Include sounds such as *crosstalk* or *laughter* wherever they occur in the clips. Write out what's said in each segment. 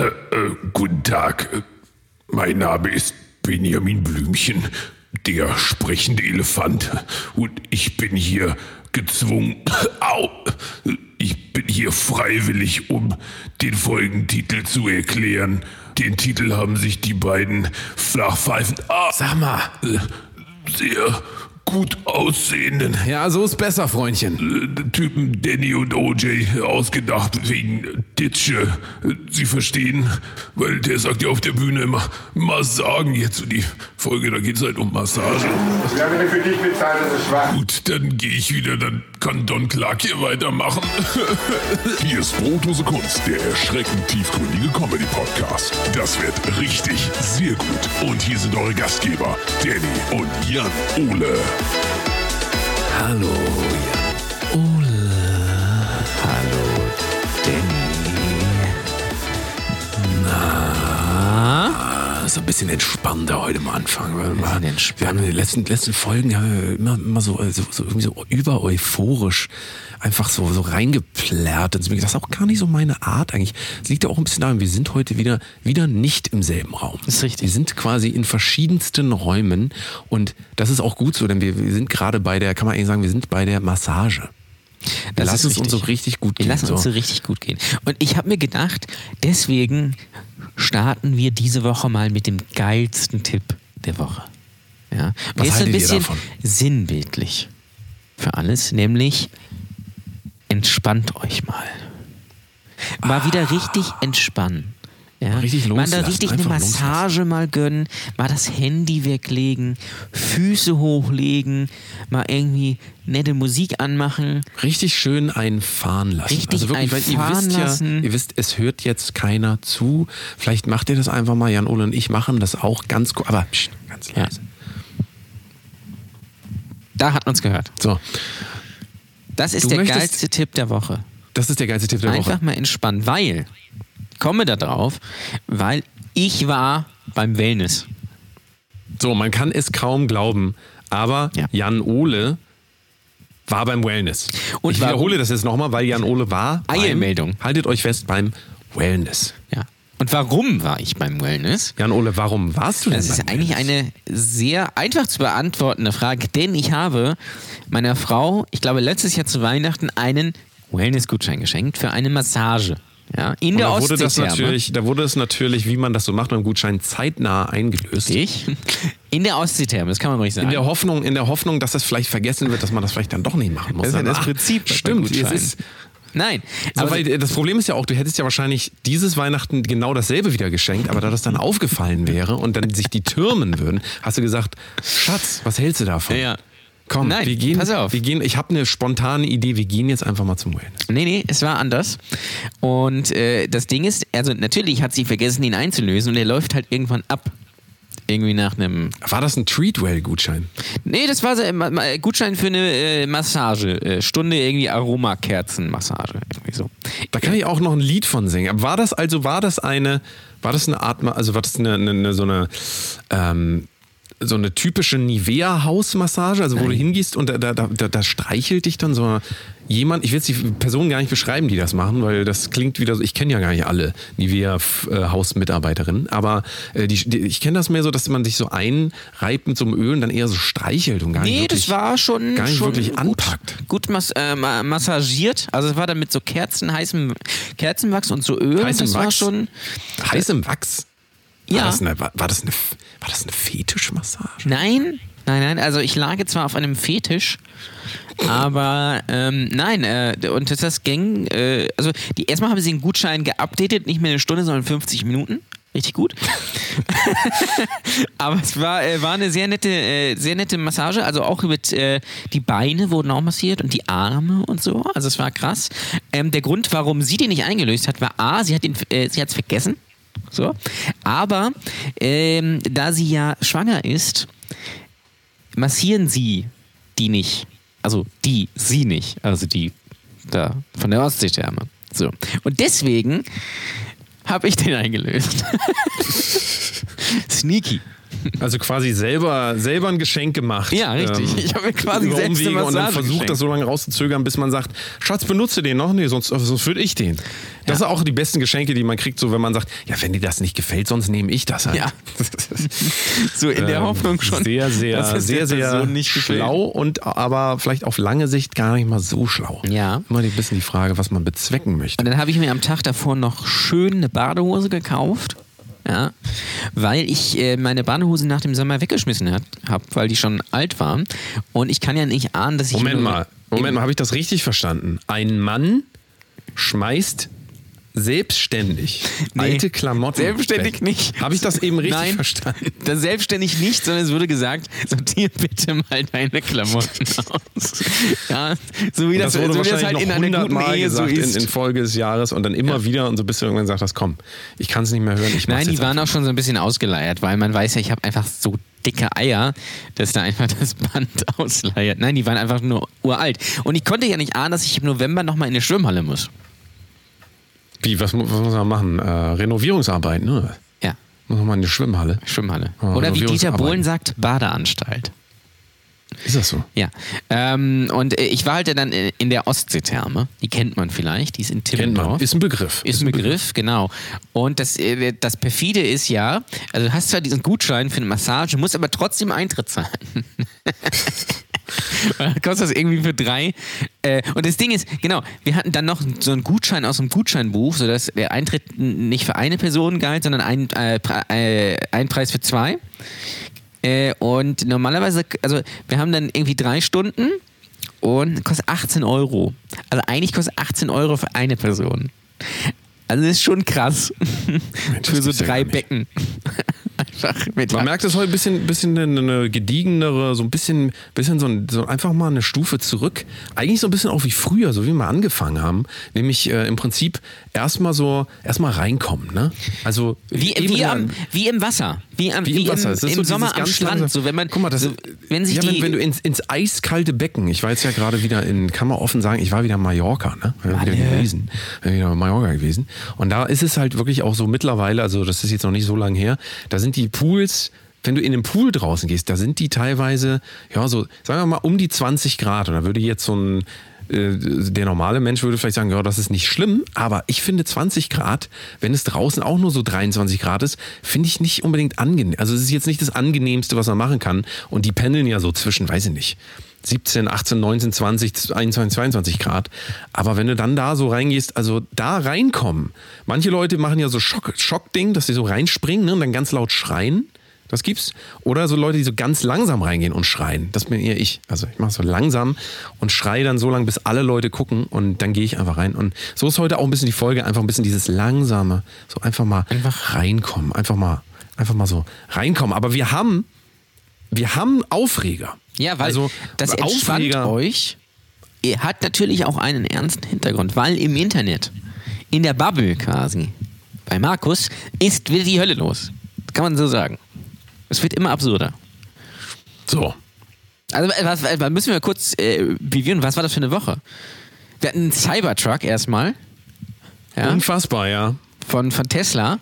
Äh, guten Tag. Mein Name ist Benjamin Blümchen, der sprechende Elefant. Und ich bin hier gezwungen. *coughs* Au! Ich bin hier freiwillig, um den Folgentitel zu erklären. Den Titel haben sich die beiden Flachpfeifen. Ah, Sag mal. äh, sehr gut aussehenden Ja, so ist besser, Freundchen. äh, Typen Danny und OJ ausgedacht wegen Ditsche. Äh, Sie verstehen? Weil der sagt ja auf der Bühne immer Massagen. Jetzt so die Folge, da geht es halt um Massage. Wir haben ihn für dich bezahlt, das ist schwach. Gut, dann gehe ich wieder, dann kann Don Clark hier weitermachen. *laughs* Hier ist Brotdose Kunst, der erschreckend tiefgründige Comedy-Podcast. Das wird richtig sehr gut. Und hier sind eure Gastgeber, Danny und Jan Ole. Hallo, Jan Ole. Hallo, Danny. Na? So ein bisschen entspannter heute am Anfang. Weil wir, wir haben in den letzten, letzten Folgen wir immer, immer so, so, so, irgendwie so über euphorisch einfach so, so reingeplärt. Und das ist auch gar nicht so meine Art eigentlich. Es liegt ja auch ein bisschen daran, wir sind heute wieder, wieder nicht im selben Raum. ist richtig. Wir sind quasi in verschiedensten Räumen und das ist auch gut so, denn wir, wir sind gerade bei der, kann man eigentlich sagen, wir sind bei der Massage. Wir Das lassen ist es uns so richtig. gut Wir gehen. lassen so. uns so richtig gut gehen. Und ich habe mir gedacht, deswegen starten wir diese Woche mal mit dem geilsten Tipp der Woche. Ja. Was jetzt ein bisschen sinnbildlich für alles, nämlich entspannt euch mal. Mal wieder richtig entspannen. Ja? Richtig mal da loslassen, richtig eine einfach Massage mal gönnen, mal das Handy weglegen, Füße hochlegen, mal irgendwie nette Musik anmachen. Richtig schön einfahren lassen. Richtig also wirklich, weil ihr wisst lassen. ja, ihr wisst, es hört jetzt keiner zu. Vielleicht macht ihr das einfach mal. Jan Ole und ich machen das auch ganz gut. Aber psch, ganz Ja. leise. Da hat man's gehört. So, Das ist Du der möchtest- geilste Tipp der Woche. das ist der geilste Tipp der Einfach Woche. mal entspannen, weil, komme da drauf, weil ich war beim Wellness. So, man kann es kaum glauben, aber Ja. Jan Ole war beim Wellness. Und ich wiederhole das jetzt nochmal, weil Jan Ole war Eilmeldung. haltet euch fest, beim Wellness. Ja. Und warum war ich beim Wellness? Jan Ole, warum warst du denn Das ist eigentlich Wellness? eine sehr einfach zu beantwortende Frage, denn ich habe meiner Frau, ich glaube letztes Jahr zu Weihnachten, einen Wellness-Gutschein geschenkt für eine Massage. Ja, in der da wurde das natürlich, da wurde es natürlich, wie man das so macht beim Gutschein, zeitnah eingelöst. Ich? In der Ostseetherme, das kann man ruhig sagen. In der Hoffnung, in der Hoffnung, dass das vielleicht vergessen wird, dass man das vielleicht dann doch nicht machen muss. Das ist ja das ah, Prinzip Stimmt, es ist, Nein, so, aber weil das Problem ist ja auch, du hättest ja wahrscheinlich dieses Weihnachten genau dasselbe wieder geschenkt, aber da das dann aufgefallen wäre und dann sich die türmen würden, hast du gesagt, Schatz, was hältst du davon? Ja. Komm, Nein, wir gehen, pass auf. wir gehen, ich habe eine spontane Idee, wir gehen jetzt einfach mal zum Wellness. Nee, nee, es war anders. Und äh, das Ding ist, also natürlich hat sie vergessen, ihn einzulösen und er läuft halt irgendwann ab. Irgendwie nach einem. War das ein Treatwell-Gutschein? Nee, das war so, äh, Gutschein für eine äh, Massage. Äh, Stunde irgendwie Aromakerzenmassage. Irgendwie so. Da kann ich auch noch ein Lied von singen. Aber war das also, war das eine, war das eine Art, also war das eine, eine, eine so eine, ähm, so eine typische Nivea-Hausmassage, also wo du hingehst und da, da, da, da streichelt dich dann so jemand, ich will jetzt die Person gar nicht beschreiben, die das machen, weil das klingt wieder so, ich kenne ja gar nicht alle Nivea-Hausmitarbeiterinnen, aber äh, die, die, ich kenne das mehr so, dass man sich so einreibt mit so einem Öl und dann eher so streichelt und gar nicht Nee, wirklich, das war schon, gar nicht schon wirklich gut, anpackt. gut mas äh, ma- massagiert. Also es war dann mit so Kerzen, heißem Kerzenwachs und so Öl. Heißem das war Wachs? schon. Heißem Wachs? War, Ja. das eine, war, war, das eine, war das eine Fetischmassage? Nein, nein, nein. Also ich lag zwar auf einem Fetisch, aber ähm, nein. Äh, und das, das ging. Äh, also die, erstmal haben sie den Gutschein geupdatet, nicht mehr eine Stunde, sondern 50 Minuten. Richtig gut. *laughs* aber es war, äh, war eine sehr nette, äh, sehr nette Massage. Also auch mit äh, die Beine wurden auch massiert und die Arme und so. Also es war krass. Ähm, der Grund, warum sie den nicht eingelöst hat, war A, sie hat den, äh, sie hat es vergessen. So. Aber ähm, da sie ja schwanger ist, massieren sie die nicht. Also die, sie nicht. Also die da von der Ostseetherme. So. Und deswegen habe ich den eingelöst. *laughs* Sneaky. Also quasi selber, selber ein Geschenk gemacht. Ja, richtig. Ich habe mir quasi über selbst Umwege und dann versucht, das so lange rauszuzögern, bis man sagt, Schatz, benutze den noch. Nee, sonst, sonst würde ich den. Das sind auch die besten Geschenke, die man kriegt, so wenn man sagt, ja, wenn dir das nicht gefällt, sonst nehme ich das halt. Ja. *laughs* So in der Ähm, Hoffnung schon. Sehr, sehr, sehr, sehr schlau und aber vielleicht auf lange Sicht gar nicht mal so schlau. Ja. Immer ein bisschen die Frage, was man bezwecken möchte. Und dann habe ich mir am Tag davor noch schön eine Badehose gekauft. Ja, weil ich äh, meine Badehose nach dem Sommer weggeschmissen habe, weil die schon alt war. Und ich kann ja nicht ahnen, dass ich. Moment mal, Moment mal, habe ich das richtig verstanden? Ein Mann schmeißt selbstständig *laughs* Nee, alte Klamotten. selbstständig weg. nicht. Habe ich das eben richtig Nein, verstanden? Das selbstständig nicht, sondern es wurde gesagt, sortier bitte mal deine Klamotten *laughs* aus. Ja, so wie das, Das wurde so wie das halt noch in einer guten hundertmal Ehe so ist. in, in Folge des Jahres und dann immer wieder und so bis du irgendwann gesagt hast, komm, ich kann es nicht mehr hören. Nein, die waren auch schon so ein bisschen ausgeleiert, weil man weiß ja, ich habe einfach so dicke Eier, dass da einfach das Band *laughs* ausleiert. Nein, die waren einfach nur uralt. Und ich konnte ja nicht ahnen, dass ich im November nochmal in eine Schwimmhalle muss. Wie, was, was muss man machen? Äh, Renovierungsarbeiten, ne? Ja, Muss man mal in die Schwimmhalle. Schwimmhalle. Oh, Oder wie Dieter. Bohlen sagt, Badeanstalt. Ist das so? Ja. Ähm, und äh, ich war halt dann in der Ostseetherme. Die kennt man vielleicht. Die ist in Kennt Timmendorf. man. Ist ein Begriff. Ist ein Begriff, genau. Und das, äh, das perfide ist ja, also du hast zwar diesen Gutschein für eine Massage, musst aber trotzdem Eintritt zahlen. *laughs* *laughs* Kostet das irgendwie für drei. Äh, und das Ding ist, genau, wir hatten dann noch so einen Gutschein aus dem Gutscheinbuch, sodass der Eintritt nicht für eine Person galt, sondern ein, äh, äh, ein Preis für zwei. Äh, und normalerweise, also wir haben dann irgendwie drei Stunden und kostet 18 Euro. Also eigentlich kostet 18 Euro für eine Person. Also das ist schon krass. das für so ja drei nicht. Becken. *laughs* Man merkt es heute ein bisschen, bisschen eine, eine gediegenere, so ein bisschen, bisschen so, ein, so einfach mal eine Stufe zurück. Eigentlich so ein bisschen auch wie früher, so wie wir angefangen haben. Nämlich äh, im Prinzip erstmal so, erstmal reinkommen, ne? Also wie, wie, am, wie im Wasser. Wie, am, wie im Wasser. Ist Im, so im Sommer am Strand. langsam- So, wenn man, Guck mal, das, so, wenn sich ja, die, wenn, du ins, ins eiskalte Becken, ich war jetzt ja gerade wieder in, kann man offen sagen, ich war wieder in Mallorca, ne? Ich war wieder gewesen. Wieder in Mallorca gewesen. Und da ist es halt wirklich auch so mittlerweile, also das ist jetzt noch nicht so lange her, da sind die Pools, wenn du in den Pool draußen gehst, da sind die teilweise, ja, so, sagen wir mal, um die 20 Grad. Und da würde jetzt so ein, äh, der normale Mensch würde vielleicht sagen, ja, das ist nicht schlimm, aber ich finde 20 Grad, wenn es draußen auch nur so 23 Grad ist, finde ich nicht unbedingt angenehm. Also es ist jetzt nicht das angenehmste, was man machen kann. Und die pendeln ja so zwischen, weiß ich nicht, 17, 18, 19, 20, 21, 22 Grad. Aber wenn du dann da so reingehst, also da reinkommen. Manche Leute machen ja so Schock, Schockding, dass sie so reinspringen ne, und dann ganz laut schreien. Das gibt's. Oder so Leute, die so ganz langsam reingehen und schreien. Das bin eher ich. Also ich mache so langsam und schreie dann so lange, bis alle Leute gucken und dann gehe ich einfach rein. Und so ist heute auch ein bisschen die Folge, einfach ein bisschen dieses langsame, so einfach mal Einfach- reinkommen, einfach mal, einfach mal so reinkommen. Aber wir haben, wir haben Aufreger. Ja, weil also, das entspannt Aufreger. euch. Hat natürlich auch einen ernsten Hintergrund, weil im Internet, in der Bubble quasi, bei Markus, ist wieder die Hölle los. Kann man so sagen. Es wird immer absurder. So. Also, äh, was, was müssen wir kurz äh, reviewen, was war das für eine Woche? Wir hatten einen Cybertruck erstmal. Ja, Unfassbar, ja. von, von Tesla.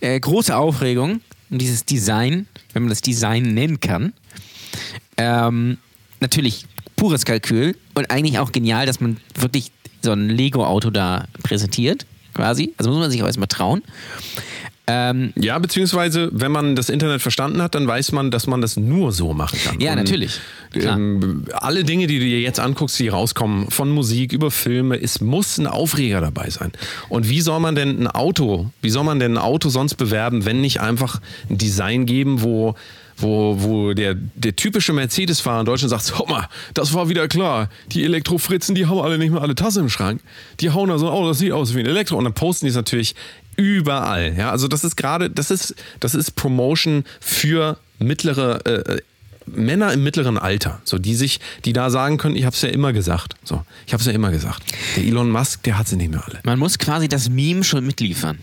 Äh, große Aufregung um dieses Design, wenn man das Design nennen kann. Ähm, natürlich pures Kalkül und eigentlich auch genial, dass man wirklich so ein Lego-Auto da präsentiert, quasi. Also muss man sich auch erstmal trauen. Ähm, Ja, beziehungsweise, wenn man das Internet verstanden hat, dann weiß man, dass man das nur so machen kann. Ja, natürlich. Klar. Ähm, alle Dinge, die du dir jetzt anguckst, die rauskommen, von Musik über Filme, es muss ein Aufreger dabei sein. Und wie soll man denn ein Auto, wie soll man denn ein Auto sonst bewerben, wenn nicht einfach ein Design geben, wo wo, wo der, der typische Mercedes-Fahrer in Deutschland sagt, guck mal, das war wieder klar. Die Elektrofritzen, die haben alle nicht mehr alle Tasse im Schrank. Die hauen da so, oh, das sieht aus wie ein Elektro. Und dann posten die es natürlich überall. Ja, also das ist gerade, das ist, das ist Promotion für mittlere äh, äh, Männer im mittleren Alter, so die sich, die da sagen können, ich habe es ja immer gesagt. So, ich habe es ja immer gesagt. Der Elon Musk, der hat sie nicht mehr alle. man muss quasi das Meme schon mitliefern.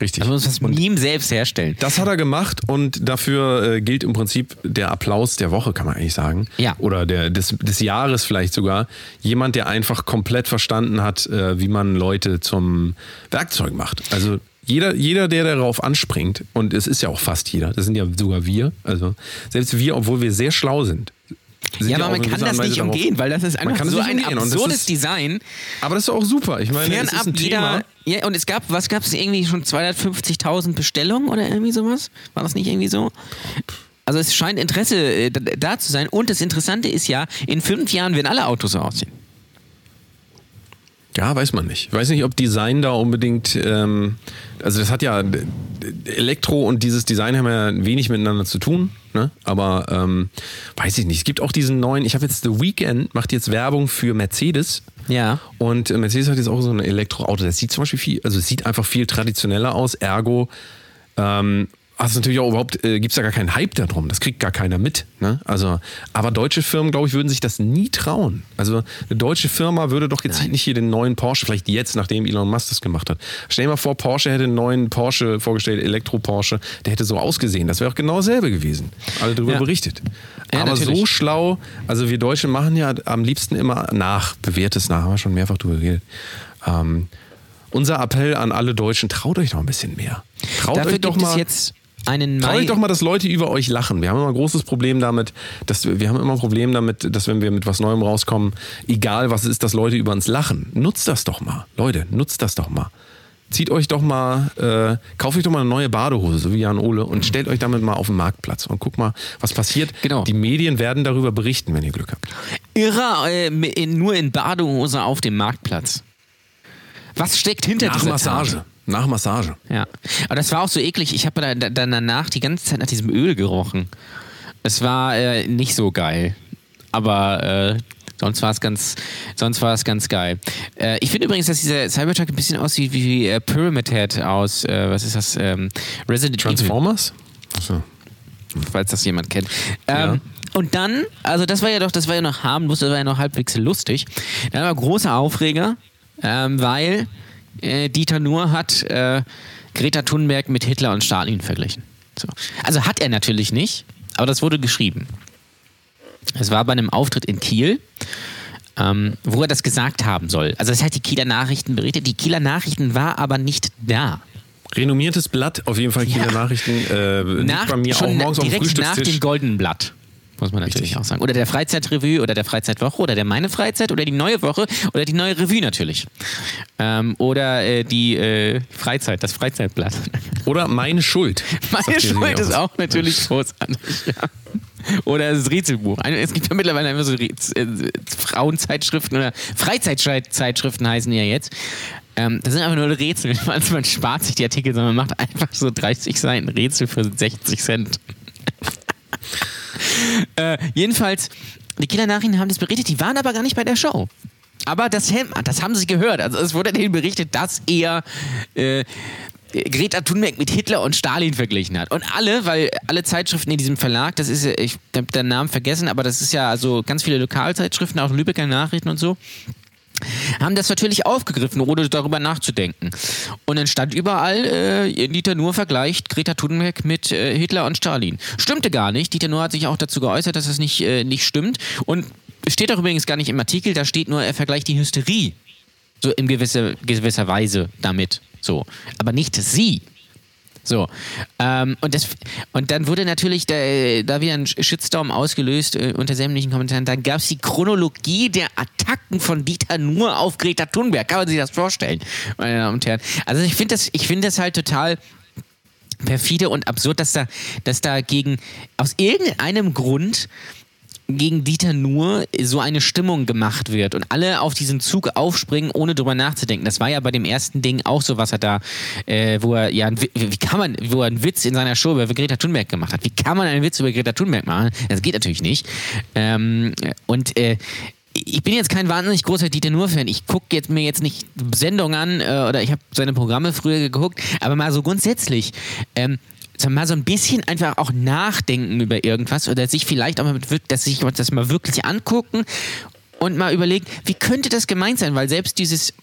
Richtig. Also muss das Meme selbst herstellen. Das hat er gemacht und dafür äh, gilt im Prinzip der Applaus der Woche, kann man eigentlich sagen. Ja. Oder der, des, des Jahres vielleicht sogar. Jemand, der einfach komplett verstanden hat, äh, wie man Leute zum Werkzeug macht. Also Jeder, jeder, der darauf anspringt, und es ist ja auch fast jeder, das sind ja sogar wir, also selbst wir, obwohl wir sehr schlau sind. Ja, aber man kann das Weise nicht umgehen, weil das ist einfach so ein absurdes ist- Design. Aber das ist doch auch super. Ich meine, es ist Fernab ein Thema. jeder. Ja, und es gab, was gab es irgendwie schon 250.000 Bestellungen oder irgendwie sowas? War das nicht irgendwie so? Also es scheint Interesse äh, da- da zu sein. Und das Interessante ist ja, in fünf Jahren werden alle Autos so aussehen. Ja, weiß man nicht. Ich weiß nicht, ob Design da unbedingt, ähm, also das hat ja, Elektro und dieses Design haben ja wenig miteinander zu tun, ne? aber ähm, weiß ich nicht. Es gibt auch diesen neuen, ich habe jetzt The Weekend, macht jetzt Werbung für Mercedes. Ja. Und äh, Mercedes hat jetzt auch so ein Elektroauto. Das sieht zum Beispiel viel, also es sieht einfach viel traditioneller aus. Ergo ähm, du natürlich auch überhaupt, äh, gibt es da gar keinen Hype darum. Das kriegt gar keiner mit. Ne? Also, aber deutsche Firmen, glaube ich, würden sich das nie trauen. Also eine deutsche Firma würde doch jetzt nicht hier den neuen Porsche, vielleicht jetzt, nachdem Elon Musk das gemacht hat. Stell dir mal vor, Porsche hätte einen neuen Porsche vorgestellt, Elektro-Porsche, der hätte so ausgesehen. Das wäre auch genau dasselbe gewesen. Alle darüber Ja. berichtet. Ja, aber natürlich. so schlau, also wir Deutsche machen ja am liebsten immer nach, bewährtes nach, haben wir schon mehrfach drüber geredet. Ähm, unser Appell an alle Deutschen, traut euch doch ein bisschen mehr. Traut Dafür euch doch mal. jetzt einen Mai. euch doch mal, dass Leute über euch lachen. Wir haben immer ein großes Problem damit, dass wir, wir haben immer ein Problem damit, dass wenn wir mit was Neuem rauskommen, egal was es ist, dass Leute über uns lachen. Nutzt das doch mal. Leute, nutzt das doch mal. Zieht euch doch mal, äh, kauft euch doch mal eine neue Badehose, so wie Jan Ole, und stellt euch damit mal auf den Marktplatz und guckt mal, was passiert. Genau. Die Medien werden darüber berichten, wenn ihr Glück habt. Irrer äh, in, nur in Badehose auf dem Marktplatz. Was steckt hinter Nach dieser Massage. Tat? Nach Massage. Ja, aber das war auch so eklig. Ich habe da, da, danach die ganze Zeit nach diesem Öl gerochen. Es war äh, nicht so geil, aber äh, sonst war es ganz, sonst war es ganz geil. Äh, ich finde übrigens, dass dieser Cybertruck ein bisschen aussieht wie äh, Pyramid Head aus, äh, was ist das, ähm, Resident Evil, Transformers? Achso. falls das jemand kennt. Ähm, Ja. Und dann, also das war ja doch, das war ja noch harmlos, das war ja noch halbwegs lustig. Dann war großer Aufreger, ähm, weil äh, Dieter Nuhr hat äh, Greta Thunberg mit Hitler und Stalin verglichen. So. Also hat er natürlich nicht, aber das wurde geschrieben. Es war bei einem Auftritt in Kiel, ähm, wo er das gesagt haben soll. Also das hat die Kieler Nachrichten berichtet. Die Kieler Nachrichten war aber nicht da. Renommiertes Blatt, auf jeden Fall Kieler Ja. Nachrichten. Äh, liegt bei mir auch schon morgens auf dem direkt nach dem Goldenen Blatt. Muss man natürlich Richtig. auch sagen. Oder der Freizeitrevue oder der Freizeitwoche oder der Meine Freizeit oder die Neue Woche oder die Neue Revue natürlich. Ähm, oder äh, die äh, Freizeit, das Freizeitblatt. *laughs* Oder meine Schuld. Meine Schuld ist auch natürlich großartig. Ja. Oder das Rätselbuch. Es gibt ja mittlerweile einfach so äh, Frauenzeitschriften oder Freizeitzeitschriften heißen die ja jetzt. Ähm, das sind einfach nur Rätsel. *laughs* Also man spart sich die Artikel, sondern man macht einfach so 30 Seiten Rätsel für 60 Cent. *laughs* äh, jedenfalls, die Kieler Nachrichten haben das berichtet, die waren aber gar nicht bei der Show. Aber das, das haben sie gehört. Also es wurde denen berichtet, dass er äh, Greta Thunberg mit Hitler und Stalin verglichen hat. Und alle, weil alle Zeitschriften in diesem Verlag, das ist, ich habe den Namen vergessen, aber das ist ja also ganz viele Lokalzeitschriften, auch Lübecker Nachrichten und so, haben das natürlich aufgegriffen, ohne darüber nachzudenken. Und dann stand überall, äh, Dieter Nuhr vergleicht Greta Thunberg mit äh, Hitler und Stalin. Stimmte gar nicht. Dieter Nuhr hat sich auch dazu geäußert, dass das nicht, äh, nicht stimmt. Und steht auch übrigens gar nicht im Artikel, da steht nur, er vergleicht die Hysterie so in gewisser, gewisser Weise damit. So. Aber nicht sie. So. Ähm, und, das, und dann wurde natürlich da, da wieder ein Shitstorm ausgelöst äh, unter sämtlichen Kommentaren. Dann gab es die Chronologie der Attacken von Dieter Nuhr auf Greta Thunberg. Kann man sich das vorstellen, meine Damen und Herren? Also ich finde das, ich finde das halt total perfide und absurd, dass da, dass da gegen, aus irgendeinem Grund gegen Dieter Nuhr so eine Stimmung gemacht wird und alle auf diesen Zug aufspringen, ohne drüber nachzudenken. Das war ja bei dem ersten Ding auch so, was er da, äh, wo er ja, wie kann man, wo er einen Witz in seiner Show über Greta Thunberg gemacht hat. Wie kann man einen Witz über Greta Thunberg machen? Das geht natürlich nicht. Ähm, und äh, ich bin jetzt kein wahnsinnig großer Dieter Nuhr-Fan. Ich gucke jetzt mir jetzt nicht Sendungen an äh, oder ich habe seine Programme früher geguckt, aber mal so grundsätzlich. Ähm, mal so ein bisschen einfach auch nachdenken über irgendwas oder sich vielleicht auch mal mit, dass sich das mal wirklich angucken und mal überlegen, wie könnte das gemeint sein, weil selbst dieses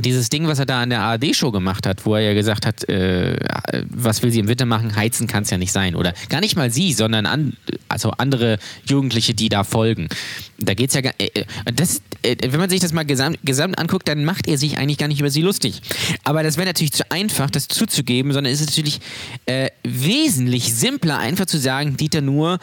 dieses Ding, was er da an der ARD-Show gemacht hat, wo er ja gesagt hat, äh, was will sie im Winter machen? Heizen kann es ja nicht sein. Oder gar nicht mal sie, sondern an, also andere Jugendliche, die da folgen. Da geht es ja gar äh, äh, das, äh, wenn man sich das mal gesamt, gesamt anguckt, dann macht er sich eigentlich gar nicht über sie lustig. Aber das wäre natürlich zu einfach, das zuzugeben, sondern es ist natürlich äh, wesentlich simpler, einfach zu sagen, Dieter Nuhr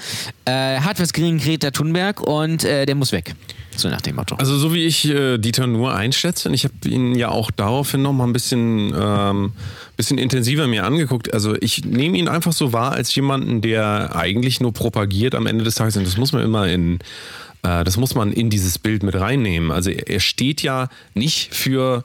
äh, hat was gegen Greta Thunberg und äh, der muss weg. So nach dem Motto. Also so wie ich Dieter nur einschätze, und ich habe ihn ja auch daraufhin noch mal ein bisschen, ähm, bisschen intensiver mir angeguckt. Also ich nehme ihn einfach so wahr als jemanden, der eigentlich nur propagiert am Ende des Tages. Und das muss man immer in, äh, das muss man in dieses Bild mit reinnehmen. Also er, steht ja nicht für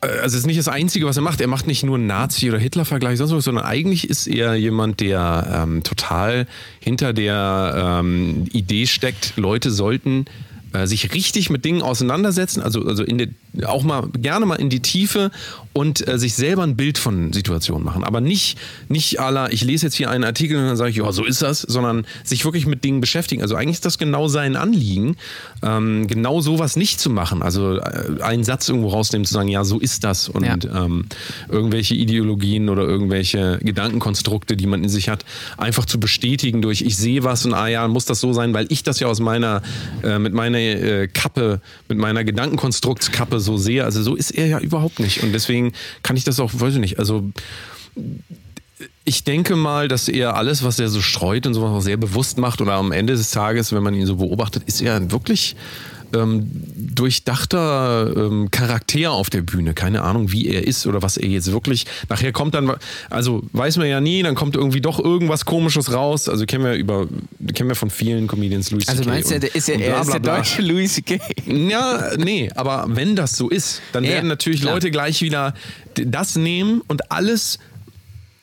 also es ist nicht das Einzige, was er macht. Er macht nicht nur Nazi- oder Hitler-Vergleich, sondern eigentlich ist er jemand, der ähm, total hinter der ähm, Idee steckt, Leute sollten äh, sich richtig mit Dingen auseinandersetzen, also, also in der, auch mal gerne mal in die Tiefe und äh, sich selber ein Bild von Situationen machen. Aber nicht, nicht aller, ich lese jetzt hier einen Artikel und dann sage ich, ja, so ist das, sondern sich wirklich mit Dingen beschäftigen. Also eigentlich ist das genau sein Anliegen, ähm, genau sowas nicht zu machen. Also äh, einen Satz irgendwo rausnehmen, zu sagen, ja, so ist das und Ja. ähm, irgendwelche Ideologien oder irgendwelche Gedankenkonstrukte, die man in sich hat, einfach zu bestätigen durch, ich sehe was und ah ja, muss das so sein, weil ich das ja aus meiner, äh, mit meiner äh, Kappe, mit meiner Gedankenkonstruktskappe so sehe. Also so ist er ja überhaupt nicht. Und deswegen kann ich das auch, weiß ich nicht, also ich denke mal, dass er alles, was er so streut und sowas auch sehr bewusst macht oder am Ende des Tages, wenn man ihn so beobachtet, ist er wirklich ähm, durchdachter ähm, Charakter auf der Bühne. Keine Ahnung, wie er ist oder was er jetzt wirklich. Nachher kommt dann, also weiß man ja nie, dann kommt irgendwie doch irgendwas Komisches raus. Also kennen wir über, kennen wir von vielen Comedians Louis Also meinst du, der ist ja, er ist der deutsche Louis C.K. Ja, nee, aber wenn das so ist, dann Ja, werden natürlich klar. Leute gleich wieder das nehmen und alles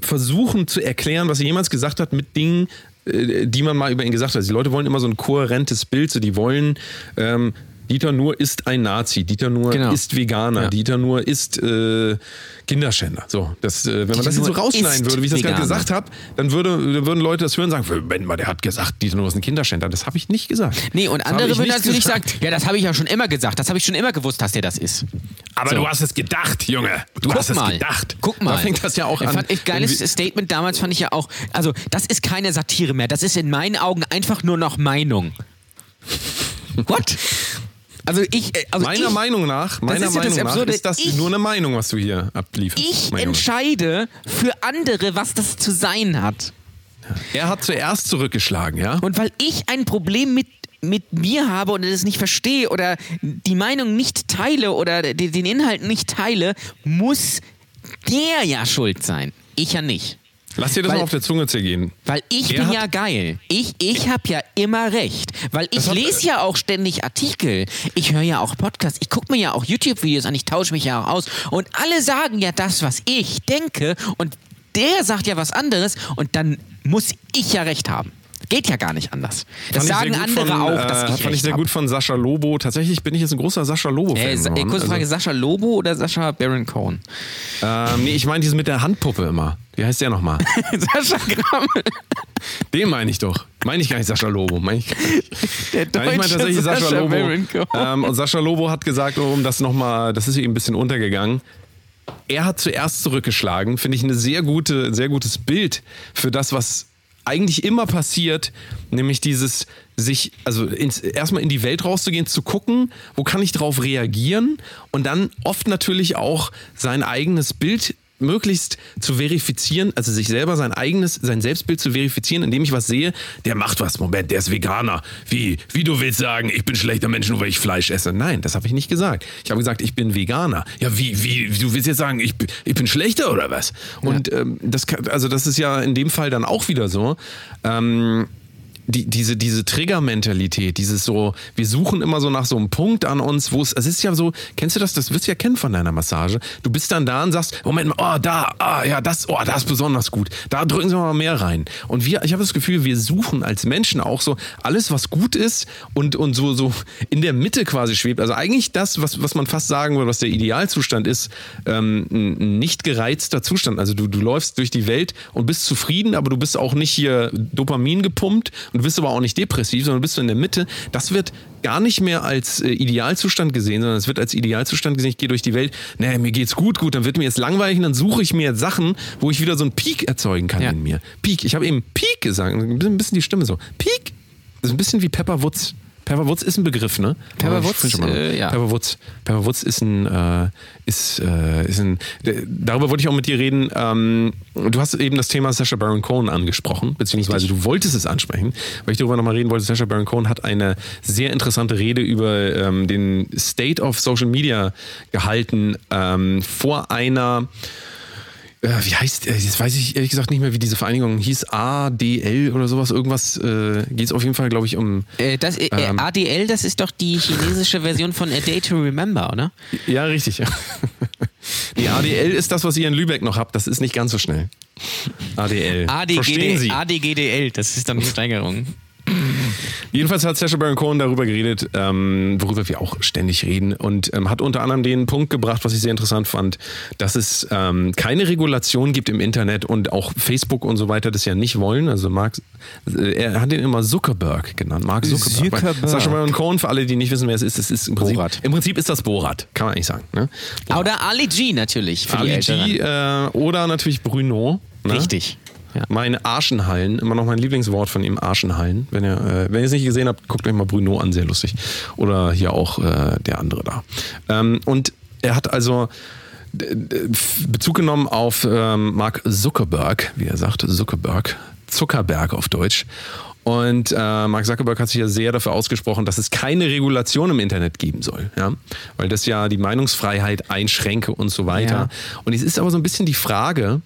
versuchen zu erklären, was er jemals gesagt hat, mit Dingen, die man mal über ihn gesagt hat. Die Leute wollen immer so ein kohärentes Bild, so die wollen. Ähm, Dieter Nuhr ist ein Nazi, Dieter Nuhr Genau. ist Veganer, Ja. Dieter Nuhr ist äh, Kinderschänder. So, das, äh, wenn man Dieter das jetzt so rausschneiden würde, wie ich das gerade gesagt habe, dann, würde, würden Leute das hören und sagen, Moment mal, der hat gesagt, Dieter Nuhr ist ein Kinderschänder. Das habe ich nicht gesagt. Nee, und Das andere würden natürlich gesagt. sagen, ja, das habe ich ja schon immer gesagt, das habe ich schon immer gewusst, dass der das ist. Aber So. du hast es gedacht, Junge. Du hast Guck mal. es gedacht. Guck mal. Da fängt das ja auch Ich an. Fand ich geiles Statement damals fand ich ja auch. Also, das ist keine Satire mehr. Das ist in meinen Augen einfach nur noch Meinung. What? Also ich, äh, also meiner ich, Meinung nach, meiner ist ja das Meinung nach ist das Ich- nur eine Meinung, was du hier ablieferst. ich mein Junge. entscheide für andere, was das zu sein hat. Er hat zuerst zurückgeschlagen, ja? Und weil ich ein Problem mit, mit mir habe und es nicht verstehe oder die Meinung nicht teile oder de- den Inhalt nicht teile, muss der ja schuld sein. Ich ja nicht. Lass dir das Weil- mal auf der Zunge zergehen. Weil ich Er bin ja geil. Ich, ich habe ja immer recht. Weil ich hat- lese ja auch ständig Artikel. Ich höre ja auch Podcasts. Ich gucke mir ja auch YouTube-Videos an. Ich tausche mich ja auch aus. Und alle sagen ja das, was ich denke. Und der sagt ja was anderes. Und dann muss ich ja recht haben. Geht ja gar nicht anders. Das ich sagen andere von, auch, äh, dass ich Fand ich sehr habe. gut von Sascha Lobo. Tatsächlich bin ich jetzt ein großer Sascha Lobo-Fan. Äh, Sa- äh, kurze Frage, Also, Sascha Lobo oder Sascha Baron Cohen? ähm, nee, ich meine diesen mit der Handpuppe immer. Wie heißt der nochmal? *laughs* Sascha Grammel. Den meine ich doch. Meine ich gar nicht Sascha Lobo. Meine ich, Der ich meine deutsche tatsächlich Sascha, Sascha Lobo. Baron Cohen. Ähm, und Sascha Lobo hat gesagt, um das nochmal, das ist ihm ein bisschen untergegangen. Er hat zuerst zurückgeschlagen, finde ich eine sehr gute, ein sehr gutes Bild für das, was eigentlich immer passiert, nämlich dieses sich, also ins, erstmal in die Welt rauszugehen, zu gucken, wo kann ich drauf reagieren und dann oft natürlich auch sein eigenes Bild möglichst zu verifizieren, also sich selber sein eigenes, sein Selbstbild zu verifizieren, indem ich was sehe, der macht was, Moment, der ist Veganer. Wie, wie du willst sagen, ich bin schlechter Mensch, nur weil ich Fleisch esse. Nein, das habe ich nicht gesagt. Ich habe gesagt, ich bin Veganer. Ja, wie, wie, du willst jetzt sagen, ich, bin- ich bin schlechter oder was? Und ähm, das, kann, also das ist ja in dem Fall dann auch wieder so. Ähm, die, diese, diese Trigger-Mentalität, dieses so, wir suchen immer so nach so einem Punkt an uns, wo es, es ist ja so, kennst du das, das wirst du ja kennen von deiner Massage. Du bist dann da und sagst, Moment mal, oh, da, ah, ja, das, oh, das ist besonders gut. Da drücken sie mal mehr rein. Und wir, ich habe das Gefühl, wir suchen als Menschen auch so alles, was gut ist und, und so, so in der Mitte quasi schwebt. Also eigentlich das, was, was man fast sagen würde, was der Idealzustand ist, ähm, ein nicht gereizter Zustand. Also du, du läufst durch die Welt und bist zufrieden, aber du bist auch nicht hier Dopamin gepumpt und und du bist aber auch nicht depressiv, sondern bist du in der Mitte, das wird gar nicht mehr als äh, Idealzustand gesehen, sondern es wird als Idealzustand gesehen, ich gehe durch die Welt, naja, mir geht's gut, gut, dann wird mir jetzt langweilig und dann suche ich mir jetzt Sachen, wo ich wieder so einen Peak erzeugen kann Ja. in mir. Peak, ich habe eben Peak gesagt, ein bisschen die Stimme so. Peak, das ist ein bisschen wie Pepper Woods. Pepper Woods ist ein Begriff, ne? Mal- äh, ja. Pepper Woods. Pepper Woods ist ein, äh, ist, äh, ist ein, darüber wollte ich auch mit dir reden. Ähm, du hast eben das Thema Sacha Baron Cohen angesprochen, beziehungsweise du wolltest es ansprechen, weil ich darüber nochmal reden wollte. Sacha Baron Cohen hat eine sehr interessante Rede über ähm, den State of Social Media gehalten ähm, vor einer äh, wie heißt, äh, jetzt weiß ich ehrlich gesagt nicht mehr, wie diese Vereinigung hieß, ADL oder sowas, irgendwas, äh, geht es auf jeden Fall, glaube ich, um, Äh, das, äh, Ähm. ADL, das ist doch die chinesische Version von A Day to Remember, oder? Ja, richtig. *laughs* Die ADL ist das, was ihr in Lübeck noch habt. Das ist nicht ganz so schnell. ADL. Verstehen Sie? ADGDL, das ist dann die Steigerung. Jedenfalls hat Sacha Baron Cohen darüber geredet, ähm, worüber wir auch ständig reden und ähm, hat unter anderem den Punkt gebracht, was ich sehr interessant fand, dass es ähm, keine Regulation gibt im Internet und auch Facebook und so weiter das ja nicht wollen. Also Mark, äh, er hat ihn immer Zuckerberg genannt. Mark Zuckerberg. Zuckerberg. Sacha Baron Cohen, für alle, die nicht wissen, wer es ist, das ist im Prinzip, Borat. im Prinzip ist das Borat, kann man eigentlich sagen. Ne? Oder Ali G natürlich für die Ali Älteren. G äh, oder natürlich Bruno. Ne? Richtig. Ja. Meine Arschenhallen, immer noch mein Lieblingswort von ihm, Arschenhallen. Wenn ihr, äh, wenn ihr es nicht gesehen habt, guckt euch mal Bruno an, sehr lustig. Oder hier auch äh, der andere da. Ähm, und er hat also Bezug genommen auf ähm, Mark Zuckerberg, wie er sagt, Zuckerberg, Zuckerberg auf Deutsch. Und äh, Mark Zuckerberg hat sich ja sehr dafür ausgesprochen, dass es keine Regulation im Internet geben soll, ja, weil das ja die Meinungsfreiheit einschränke und so weiter. Ja. Und es ist aber so ein bisschen die Frage,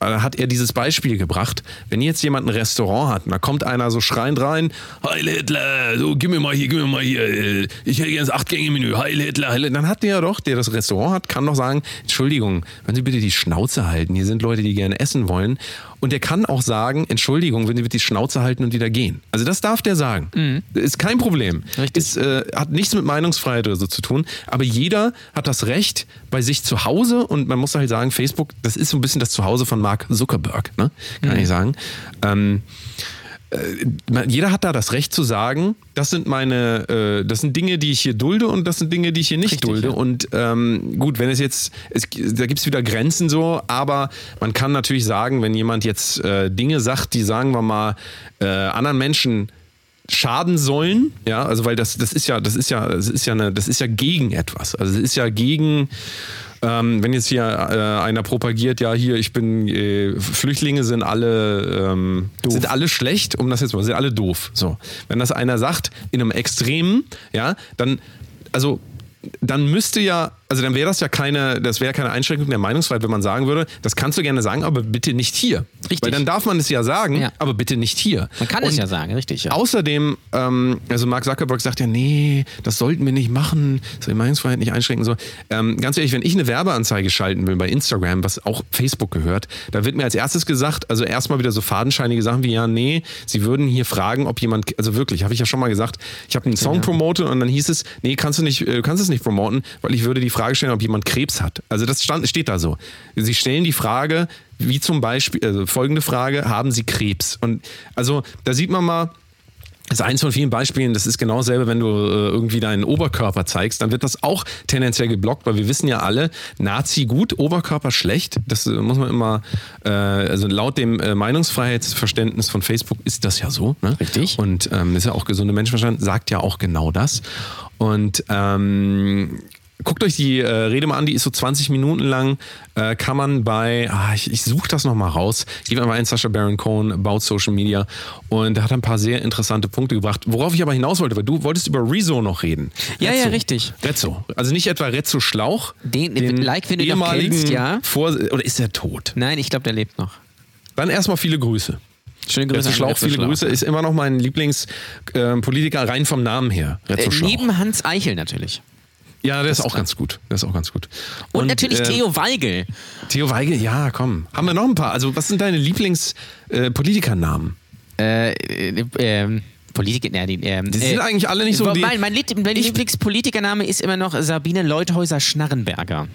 hat er dieses Beispiel gebracht, wenn jetzt jemand ein Restaurant hat und da kommt einer so schreiend rein, Heil Hitler, so gib mir mal hier, gib mir mal hier, äh, ich hätte gerne das Acht-Gänge-Menü, Heil Hitler, Heil. Dann hat der doch, der das Restaurant hat, kann doch sagen, Entschuldigung, wenn Sie bitte die Schnauze halten, hier sind Leute, die gerne essen wollen. Und der kann auch sagen, Entschuldigung, wenn Sie bitte die Schnauze halten und wieder gehen. Also das darf der sagen. Ist kein Problem. Richtig. Ist, äh, hat nichts mit Meinungsfreiheit oder so zu tun. Aber jeder hat das Recht bei sich zu Hause und man muss halt sagen, Facebook, das ist so ein bisschen das Zuhause von Mark Zuckerberg, ne? kann ich sagen. Ähm, äh, jeder hat da das Recht zu sagen, das sind meine, äh, das sind Dinge, die ich hier dulde und das sind Dinge, die ich hier nicht Richtig, dulde. ja. Und ähm, gut, wenn es jetzt, es, da gibt es wieder Grenzen so, aber man kann natürlich sagen, wenn jemand jetzt äh, Dinge sagt, die sagen wir mal äh, anderen Menschen schaden sollen, ja, also weil das, das ist ja, das ist ja, das ist ja eine, das ist ja gegen etwas. Also es ist ja gegen, ähm, wenn jetzt hier äh, einer propagiert, ja hier, ich bin, äh, Flüchtlinge sind alle, ähm, sind alle schlecht, um das jetzt mal, sind alle doof. So, wenn das einer sagt in einem Extremen, ja, dann, also dann müsste ja, also dann wäre das ja keine, das wäre keine Einschränkung der Meinungsfreiheit, wenn man sagen würde, das kannst du gerne sagen, aber bitte nicht hier. Richtig. Weil dann darf man es ja sagen, Ja. aber bitte nicht hier. Man kann Und es ja sagen, richtig. Ja. Außerdem, ähm, also Mark Zuckerberg sagt ja, nee, das sollten wir nicht machen, soll die Meinungsfreiheit nicht einschränken. So. Ähm, ganz ehrlich, wenn ich eine Werbeanzeige schalten will bei Instagram, was auch Facebook gehört, da wird mir als erstes gesagt, also erstmal wieder so fadenscheinige Sachen wie, ja, nee, sie würden hier fragen, ob jemand, also wirklich, habe ich ja schon mal gesagt, ich habe einen Song promotet und dann hieß es, nee, kannst du nicht, äh, kannst es nicht promoten, weil ich würde die Frage stellen, ob jemand Krebs hat. Also das stand, steht da so. Sie stellen die Frage, wie zum Beispiel, also folgende Frage, haben Sie Krebs? Und also da sieht man mal, das ist eins von vielen Beispielen, das ist genau dasselbe, wenn du äh, irgendwie deinen Oberkörper zeigst, dann wird das auch tendenziell geblockt, weil wir wissen ja alle, Nazi gut, Oberkörper schlecht. Das äh, muss man immer, äh, also laut dem äh, Meinungsfreiheitsverständnis von Facebook ist das ja so. Ne? Richtig. Und ähm, ist ja auch gesunde Menschenverstand, sagt ja auch genau das. Und ähm, Guckt euch die äh, Rede mal an, die ist so 20 Minuten lang. Äh, kann man bei, ah, ich, ich suche das nochmal raus. Gib einfach ein Sascha Baron Cohen about Social Media. Und er hat ein paar sehr interessante Punkte gebracht. Worauf ich aber hinaus wollte, weil du wolltest über Rezo noch reden. Ja, ja, Rezzo. richtig. Rezzo. Also nicht etwa Rezzo Schlauch. Den- like, wenn du ehemaligen kennst, ja. Vor oder ist er tot? Nein, ich glaube, der lebt noch. Dann erstmal viele Grüße. Schöne Grüße Rezzo an Schlauch, Rezzo viele Schlauch. Grüße. Ist immer noch mein Lieblingspolitiker rein vom Namen her. Äh, Schlauch. neben Hans Eichel natürlich. Ja, der ist auch ganz gut. Der ist auch ganz gut. Und, natürlich äh, Theo Weigel. Theo Weigel, ja, komm. Haben wir noch ein paar? Also, was sind deine Lieblingspolitikernamen? Äh, äh, ähm, Politiker, ja, die, ähm, Die sind eigentlich alle nicht so die- Mein, mein, Lied, mein Lieblingspolitikername ist immer noch Sabine Leuthäuser-Schnarrenberger.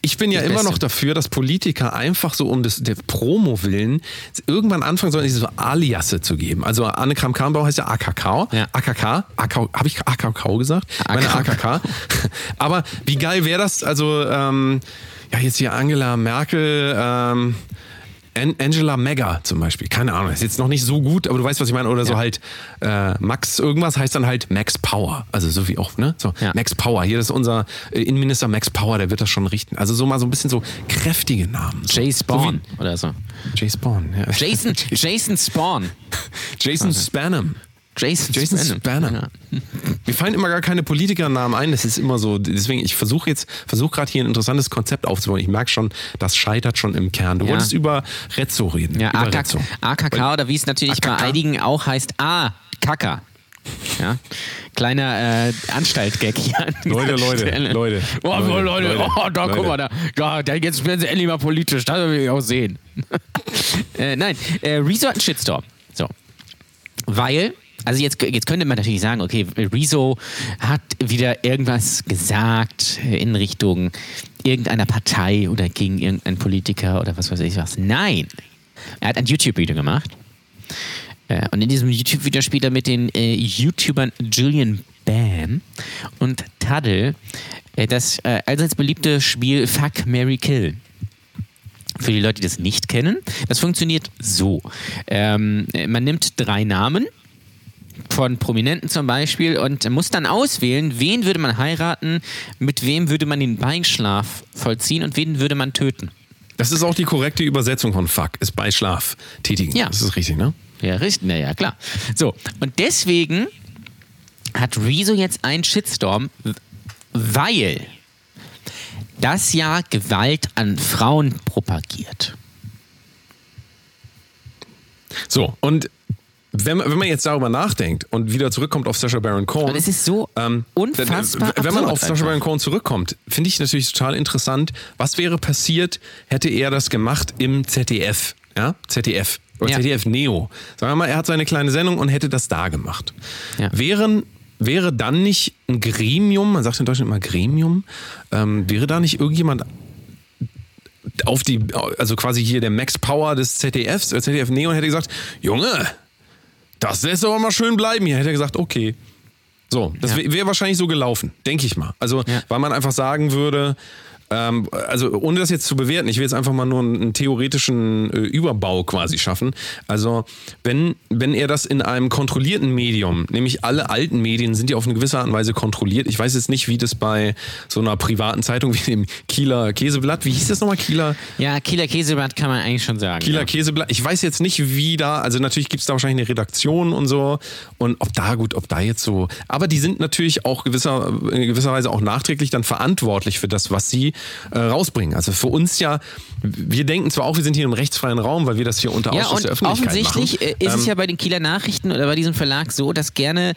Ich bin ja Die immer Beste. noch dafür, dass Politiker einfach so um des, der Promo willen irgendwann anfangen sollen, diese so Aliasse zu geben. Also Anne Kramp-Karrenbauer heißt ja AKK. Ja. AKK. AKK. Habe ich AKK gesagt? Ich Meine AKK. *laughs* Aber wie geil wäre das? Also, ähm, ja, jetzt hier Angela Merkel, ähm, Angela Mega zum Beispiel. Keine Ahnung, ist jetzt noch nicht so gut, aber du weißt, was ich meine. Oder so halt äh, Max irgendwas heißt dann halt Max Power. Also so wie auch, ne? So, Ja. Max Power. Hier ist unser äh, Innenminister Max Power, der wird das schon richten. Also so mal so ein bisschen so kräftige Namen. So. Jay Spawn So oder so. Jay Spawn, ja. Jason, *laughs* Jason Spawn. Jason Spanham. Jason, Jason. Spanham. Ja. Mir fallen immer gar keine Politikernamen ein. Das ist immer so. Deswegen, ich versuche jetzt, versuche gerade hier ein interessantes Konzept aufzubauen. Ich merke schon, das scheitert schon im Kern. Du Ja. wolltest über Rezzo reden. Ja, über AKK, Rezzo. AKK oder wie es natürlich bei AKK. einigen auch heißt, A, Kaka. Ja, kleiner äh, Anstaltgag hier. Leute, Leute. Leute, Oh, Leute, Leute, Leute, oh, da, guck Leute. mal, da, da, da, jetzt werden sie endlich mal politisch, das will ich auch sehen. *laughs* äh, nein, äh, einen Shitstorm. So. Weil, also jetzt, jetzt könnte man natürlich sagen, okay, Rezo hat wieder irgendwas gesagt in Richtung irgendeiner Partei oder gegen irgendeinen Politiker oder was weiß ich was. Nein, er hat ein YouTube-Video gemacht. Äh, Und in diesem YouTube-Video spielt er mit den äh, YouTubern Julian Bam und Taddle äh, das äh, allseits beliebte Spiel Fuck, Mary Kill. Für die Leute, die das nicht kennen, das funktioniert so. Ähm, äh, man nimmt drei Namen von Prominenten zum Beispiel und muss dann auswählen, wen würde man heiraten, mit wem würde man den Beischlaf vollziehen und wen würde man töten. Das ist auch die korrekte Übersetzung von Fuck, ist bei Schlaf tätigen. Ja. Das ist richtig, ne? Ja, richtig, naja, klar. So, und deswegen hat Rezo jetzt einen Shitstorm, weil das ja Gewalt an Frauen propagiert. So, und wenn, man- wenn man jetzt darüber nachdenkt und wieder zurückkommt auf Sacha Baron Cohen. Es ist so ähm, unfassbar Wenn man absurd auf einfach. Baron Cohen zurückkommt, finde ich natürlich total interessant, was wäre passiert, hätte er das gemacht im ZDF. Ja, ZDF. Oder Ja. ZDF Neo. Sagen wir mal, er hat seine kleine Sendung und hätte das da gemacht. Ja. Wären, wäre dann nicht ein Gremium, man sagt in Deutschland immer Gremium, ähm, wäre da nicht irgendjemand auf die, also quasi hier der Max Power des ZDFs, der ZDF Neo, und hätte gesagt, Junge, das lässt aber mal schön bleiben hier. Hätte er gesagt, okay. So, das Ja. wär- wäre wahrscheinlich so gelaufen, denke ich mal. Also, Ja. weil man einfach sagen würde, ähm, also ohne das jetzt zu bewerten, ich will jetzt einfach mal nur einen, theoretischen äh, Überbau quasi schaffen. Also, wenn, wenn er das in einem kontrollierten Medium, nämlich alle alten Medien sind ja auf eine gewisse Art und Weise kontrolliert. Ich weiß jetzt nicht, wie das bei so einer privaten Zeitung wie dem Kieler Käseblatt, wie hieß das nochmal, Kieler? Ja, Kieler Käseblatt kann man eigentlich schon sagen. Kieler ja. Käseblatt. Ich weiß jetzt nicht, wie da, also natürlich gibt es da wahrscheinlich eine Redaktion und so. Und ob da gut, ob da jetzt so. Aber die sind natürlich auch gewisser, in gewisser Weise auch nachträglich dann verantwortlich für das, was sie äh, rausbringen. Also für uns ja, wir denken zwar auch, wir sind hier im rechtsfreien Raum, weil wir das hier unter Ja, Ausschuss und der Öffentlichkeit offensichtlich machen. äh, ist es Ähm, ja bei den Kieler Nachrichten oder bei diesem Verlag so, dass gerne,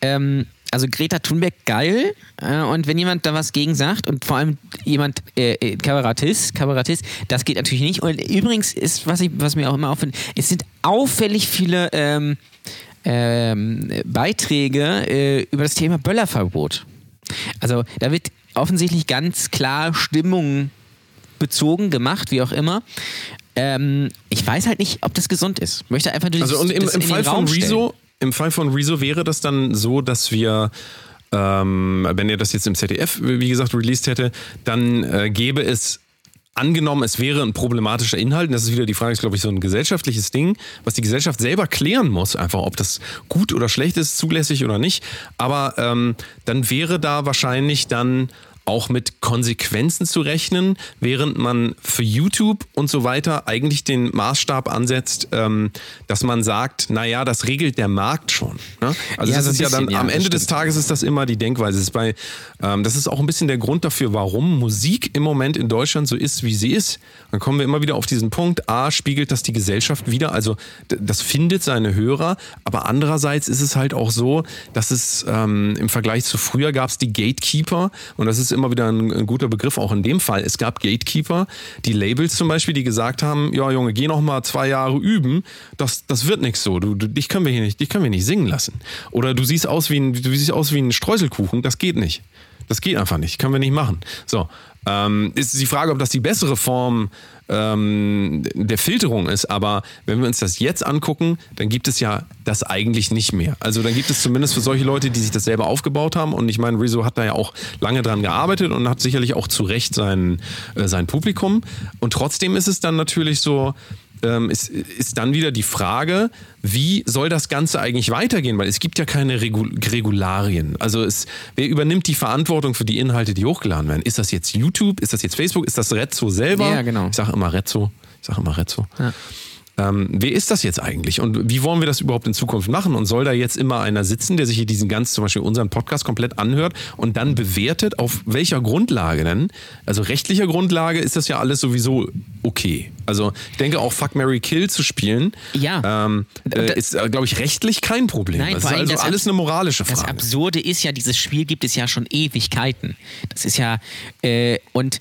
ähm, also Greta Thunberg geil äh, und wenn jemand da was gegen sagt und vor allem jemand äh, äh, Kabarettist, Kabarettist, das geht natürlich nicht. Und übrigens ist, was, ich, was mir auch immer auffällt, es sind auffällig viele ähm, ähm, Beiträge äh, über das Thema Böllerverbot. Also da wird offensichtlich ganz klar Stimmung bezogen, gemacht, wie auch immer. Ähm, ich weiß halt nicht, ob das gesund ist. Ich möchte einfach nur Also und im, das im Fall von. Rezo, im Fall von Rezo wäre das dann so, dass wir ähm, wenn er das jetzt im ZDF, wie gesagt, released hätte, dann äh, gäbe es angenommen, es wäre ein problematischer Inhalt, und das ist wieder die Frage, ist glaube ich so ein gesellschaftliches Ding, was die Gesellschaft selber klären muss, einfach ob das gut oder schlecht ist, zulässig oder nicht. Aber ähm, dann wäre da wahrscheinlich dann auch mit Konsequenzen zu rechnen, während man für YouTube und so weiter eigentlich den Maßstab ansetzt, ähm, dass man sagt, naja, das regelt der Markt schon. Ne? Also Ja, das so ist ja dann bisschen, ja, am Ende des. Tages ist das immer die Denkweise. Das ist, bei, ähm, das ist auch ein bisschen der Grund dafür, warum Musik im Moment in Deutschland so ist, wie sie ist. Dann kommen wir immer wieder auf diesen Punkt. A, spiegelt das die Gesellschaft wieder, also das findet seine Hörer, aber andererseits ist es halt auch so, dass es ähm, im Vergleich zu früher gab es die Gatekeeper und das ist immer immer wieder ein, ein, guter Begriff, auch in dem Fall. Es gab Gatekeeper, die Labels zum Beispiel, die gesagt haben, ja Junge, geh noch mal zwei Jahre üben, das, das wird nichts so, du, du, dich können wir hier nicht, dich können wir nicht singen lassen. Oder du siehst aus wie ein, du siehst aus wie ein Streuselkuchen, das geht nicht. Das geht einfach nicht, können wir nicht machen. So, ähm, ist die Frage, ob das die bessere Form ähm, der Filterung ist. Aber wenn wir uns das jetzt angucken, dann gibt es ja das eigentlich nicht mehr. Also dann gibt es zumindest für solche Leute, die sich das selber aufgebaut haben. Und ich meine, Rezo hat da ja auch lange dran gearbeitet und hat sicherlich auch zu Recht sein, äh, sein Publikum. Und trotzdem ist es dann natürlich so, ähm, ist, ist dann wieder die Frage, wie soll das Ganze eigentlich weitergehen? Weil es gibt ja keine Regul Regularien. Also es, wer übernimmt die Verantwortung für die Inhalte, die hochgeladen werden? Ist das jetzt YouTube? Ist das jetzt Facebook? Ist das Rezzo selber? Ja, genau. Ich sage immer Rezzo. Ich sage immer Rezzo. Ja. Ähm, wer ist das jetzt eigentlich und wie wollen wir das überhaupt in Zukunft machen? Und soll da jetzt immer einer sitzen, der sich hier diesen ganz, zum Beispiel unseren Podcast komplett anhört und dann bewertet, auf welcher Grundlage denn? Also rechtlicher Grundlage ist das ja alles sowieso okay. Also ich denke auch Fuck Mary Kill zu spielen, ja. ähm, äh, ist, äh, glaube ich, rechtlich kein Problem. Nein, das ist also alles eine moralische Frage. Das Absurde ist ja, dieses Spiel gibt es ja schon Ewigkeiten. Das ist ja, äh, und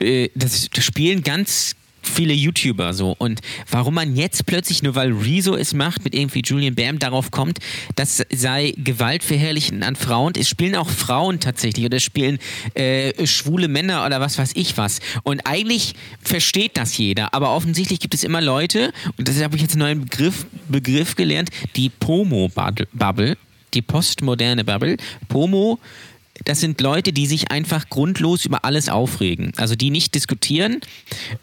äh, das, das spielen ganz viele YouTuber so. Und warum man jetzt plötzlich, nur weil Rezo es macht, mit irgendwie Julian Bam darauf kommt, das sei gewaltverherrlichen an Frauen. Es spielen auch Frauen tatsächlich oder es spielen äh, schwule Männer oder was weiß ich was. Und eigentlich versteht das jeder, aber offensichtlich gibt es immer Leute, und das habe ich jetzt einen neuen Begriff, Begriff gelernt, die Pomo-Bubble, die postmoderne Bubble. Pomo das sind Leute, die sich einfach grundlos über alles aufregen. Also die nicht diskutieren.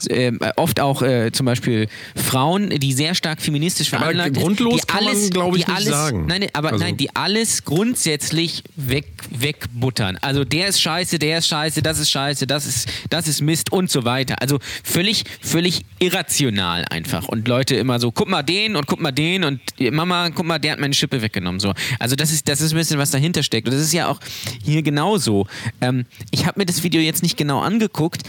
Äh, oft auch äh, zum Beispiel Frauen, die sehr stark feministisch veranlagt sind. Grundlos die kann alles, glaube ich, nicht alles, sagen. Nein, aber also. nein, die alles grundsätzlich weg, wegbuttern. Also der ist scheiße, der ist scheiße, das ist scheiße, das ist, das ist Mist und so weiter. Also völlig, völlig irrational einfach. Und Leute immer so, guck mal den und guck mal den und Mama, guck mal, der hat meine Schippe weggenommen. So. Also das ist, das ist ein bisschen, was dahinter steckt. Und das ist ja auch hier genauso. Ähm, ich habe mir das Video jetzt nicht genau angeguckt.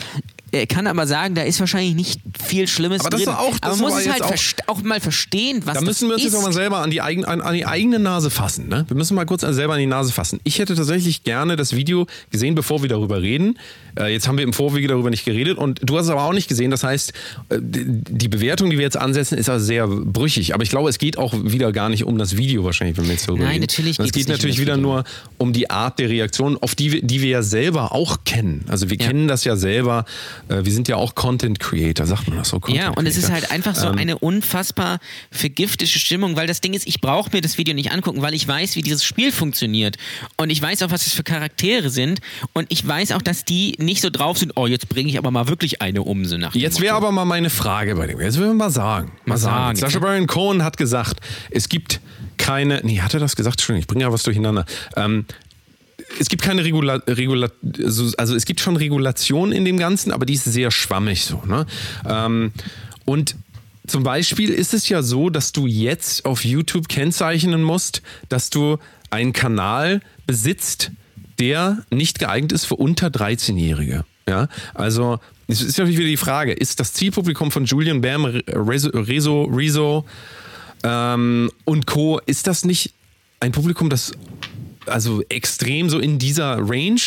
Er kann aber sagen, da ist wahrscheinlich nicht viel Schlimmes aber das drin. Ist auch, das aber man muss es halt auch, auch, mal verstehen, was Da müssen wir uns ist. jetzt mal selber an die, eigen, an, an die eigene Nase fassen. Ne? Wir müssen mal kurz selber an die Nase fassen. Ich hätte tatsächlich gerne das Video gesehen, bevor wir darüber reden. Äh, jetzt haben wir im Vorwege darüber nicht geredet und du hast es aber auch nicht gesehen. Das heißt, äh, die Bewertung, die wir jetzt ansetzen, ist also sehr brüchig. Aber ich glaube, es geht auch wieder gar nicht um das Video wahrscheinlich, wenn wir jetzt darüber Nein, reden. natürlich Es geht natürlich um wieder nur um die Art der Reaktion, auf die wir, die wir ja selber auch kennen. Also wir ja. kennen das ja selber. Äh, wir sind ja auch Content Creator, sagt man das so? Content ja, und es ist Creator. halt einfach so Ähm, eine unfassbar vergiftische Stimmung, weil das Ding ist, ich brauche mir das Video nicht angucken, weil ich weiß, wie dieses Spiel funktioniert. Und ich weiß auch, was es für Charaktere sind. Und ich weiß auch, dass die nicht so drauf sind, oh, jetzt bringe ich aber mal wirklich eine um, so nach Jetzt wäre aber mal meine Frage bei dem. Jetzt will ich mal sagen. Mal sagen. sagen. Sascha Baron Cohen hat gesagt, es gibt keine. Nee, hat er das gesagt? Entschuldigung, ich bringe ja was durcheinander. Ähm, es gibt keine Regula, Regula also es gibt schon Regulation in dem Ganzen, aber die ist sehr schwammig so. Ne? Ähm, und zum Beispiel ist es ja so, dass du jetzt auf YouTube kennzeichnen musst, dass du einen Kanal besitzt, der nicht geeignet ist für unter 13-Jährige. Ja, also es ist natürlich wieder die Frage, ist das Zielpublikum von Julian Bam, Rezo, Rezo, Rezo ähm, und Co., ist das nicht ein Publikum, das also extrem so in dieser Range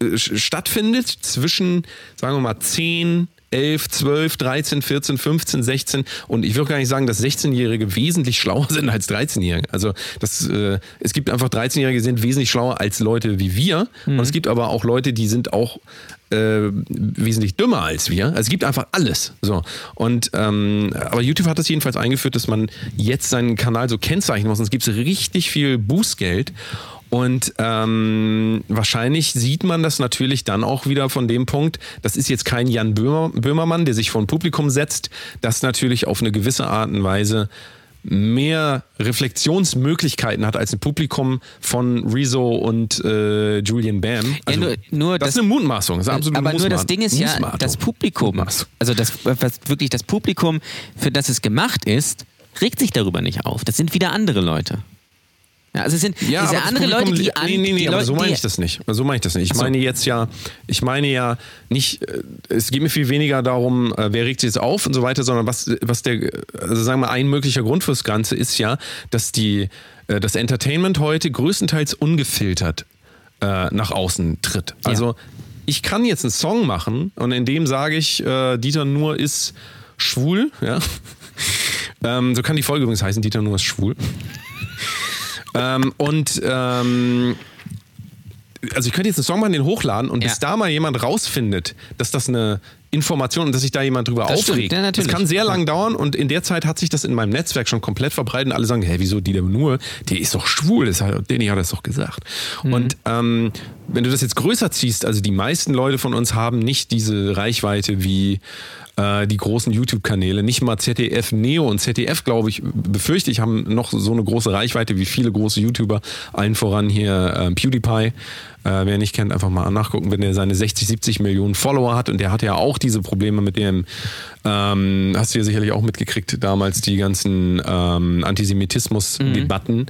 äh, stattfindet, zwischen, sagen wir mal, 10, 11, 12, 13, 14, 15, 16 und ich will gar nicht sagen, dass 16-Jährige wesentlich schlauer *laughs* sind als 13-Jährige. Also das, äh, es gibt einfach 13-Jährige, die sind wesentlich schlauer als Leute wie wir mhm. und es gibt aber auch Leute, die sind auch äh, wesentlich dümmer als wir. Also es gibt einfach alles. So. Und ähm, aber YouTube hat das jedenfalls eingeführt, dass man jetzt seinen Kanal so kennzeichnen muss. Und es gibt richtig viel Bußgeld. Und ähm, wahrscheinlich sieht man das natürlich dann auch wieder von dem Punkt, das ist jetzt kein Jan Böhmer, Böhmermann, der sich vor ein Publikum setzt, das natürlich auf eine gewisse Art und Weise mehr Reflexionsmöglichkeiten hat als ein Publikum von Rezo und äh, Julian Bam. Also, ja, nur, nur das, das, ist eine Mutmaßung. Das ist absolut aber nur das Ding ist ja, Mutmaßung. das Publikum, also das, was wirklich das Publikum, für das es gemacht ist, regt sich darüber nicht auf. Das sind wieder andere Leute. Ja, also es sind Ja, diese andere Leute, die an, Nee, nee, nee, aber Leute, so meine ich das nicht. So meine ich das nicht. Ich so. meine jetzt ja, ich meine ja nicht, äh, es geht mir viel weniger darum, äh, wer regt sich jetzt auf und so weiter, sondern was, was der, also sagen wir, ein möglicher Grund fürs Ganze ist ja, dass die, äh, das Entertainment heute größtenteils ungefiltert äh, nach außen tritt. Also ich kann jetzt einen Song machen und in dem sage ich, äh, Dieter Nuhr ist schwul, ja. *laughs* ähm, so kann die Folge übrigens heißen, Dieter Nuhr ist schwul. Ähm, und ähm, also ich könnte jetzt einen Song machen, den hochladen und Ja. bis da mal jemand rausfindet, dass das eine Information und dass sich da jemand drüber Das aufregt. ja, das kann sehr lang dauern und in der Zeit hat sich das in meinem Netzwerk schon komplett verbreitet und alle sagen, hä, wieso die der nur? Die ist doch schwul, das hat, Danny hat das doch gesagt. Mhm. Und ähm, wenn du das jetzt größer ziehst, also die meisten Leute von uns haben nicht diese Reichweite wie äh, die großen YouTube-Kanäle, nicht mal ZDF Neo und ZDF, glaube ich, befürchte ich, haben noch so eine große Reichweite wie viele große YouTuber, allen voran hier äh, PewDiePie. Äh, wer nicht kennt, einfach mal nachgucken, wenn der seine 60, 70 Millionen Follower hat und der hat ja auch diese Probleme mit dem, ähm, hast du ja sicherlich auch mitgekriegt, damals die ganzen ähm, Antisemitismus-Debatten.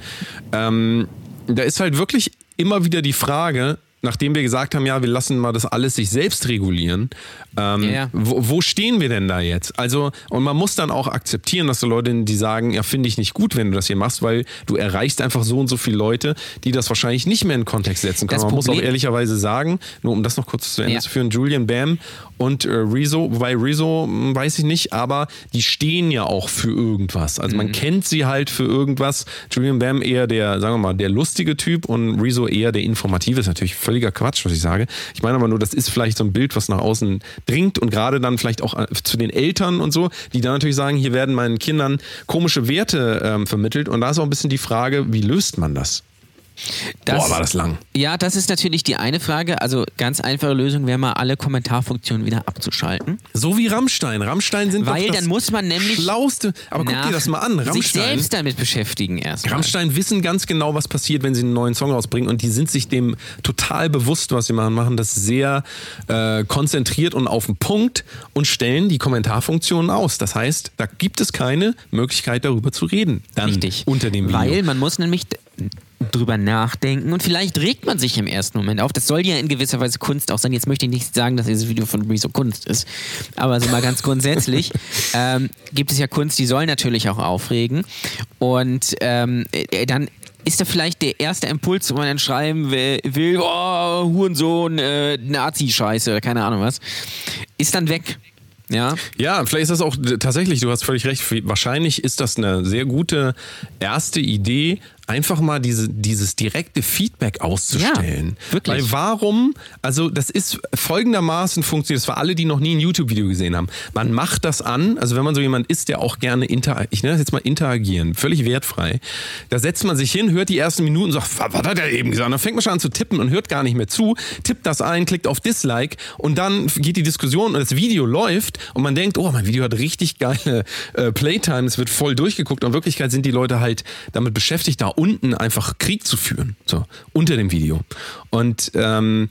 Ähm, da ist halt wirklich immer wieder die Frage, nachdem wir gesagt haben, ja, wir lassen mal das alles sich selbst regulieren, ähm, ja. wo, wo stehen wir denn da jetzt? Also, und man muss dann auch akzeptieren, dass so Leute, die sagen, ja, finde ich nicht gut, wenn du das hier machst, weil du erreichst einfach so und so viele Leute, die das wahrscheinlich nicht mehr in den Kontext setzen können. Das man muss auch Problem- ehrlicherweise sagen, nur um das noch kurz zu Ende Ja. zu führen, Julian Bam und äh, Rezo, wobei Rezo hm, weiß ich nicht, aber die stehen ja auch für irgendwas. Also Mhm. man kennt sie halt für irgendwas. Julian Bam eher der, sagen wir mal, der lustige Typ und Rezo eher der informative. Ist natürlich völliger Quatsch, was ich sage. Ich meine aber nur, das ist vielleicht so ein Bild, was nach außen dringt und gerade dann vielleicht auch äh, zu den Eltern und so, die dann natürlich sagen, hier werden meinen Kindern komische Werte ähm, vermittelt und da ist auch ein bisschen die Frage, wie löst man das? Das- Boah, war das lang. Ja, das ist natürlich die eine Frage. Also ganz einfache Lösung wäre mal alle Kommentarfunktionen wieder abzuschalten. So wie Rammstein. Rammstein sind Weil dann muss man nämlich schlauste. Aber guck dir das mal an. sich Rammstein. selbst damit beschäftigen erstmal. Rammstein wissen ganz genau, was passiert, wenn sie einen neuen Song rausbringen und die sind sich dem total bewusst, was sie machen, machen das sehr äh, konzentriert und auf den Punkt und stellen die Kommentarfunktionen aus. Das heißt, da gibt es keine Möglichkeit darüber zu reden. Dann Richtig. unter dem Video. Weil man muss nämlich drüber nachdenken und vielleicht regt man sich im ersten Moment auf. Das soll ja in gewisser Weise Kunst auch sein. Jetzt möchte ich nicht sagen, dass dieses Video von Rezo Kunst ist, aber so mal ganz grundsätzlich *laughs* ähm, gibt es ja Kunst, die soll natürlich auch aufregen und ähm, äh, dann ist da vielleicht der erste Impuls, wo man dann schreiben will, will oh, Hurensohn, äh, Nazi-Scheiße oder keine Ahnung was, ist dann weg. Ja, Ja, vielleicht ist das auch äh, tatsächlich, du hast völlig recht, wahrscheinlich ist das eine sehr gute erste Idee, einfach mal diese, dieses direkte Feedback auszustellen. Ja, wirklich. Weil warum, also das ist folgendermaßen funktioniert, das für alle, die noch nie ein YouTube-Video gesehen haben. Man macht das an, also wenn man so jemand ist, der auch gerne interagiert, ich nenne das jetzt mal interagieren, völlig wertfrei, da setzt man sich hin, hört die ersten Minuten und sagt, was, was hat er eben gesagt? Und dann fängt man schon an zu tippen und hört gar nicht mehr zu, tippt das ein, klickt auf Dislike und dann geht die Diskussion und das Video läuft und man denkt, oh, mein Video hat richtig geile äh, Playtime, es wird voll durchgeguckt und in Wirklichkeit sind die Leute halt damit beschäftigt, da unten einfach Krieg zu führen, so unter dem Video. Und ähm,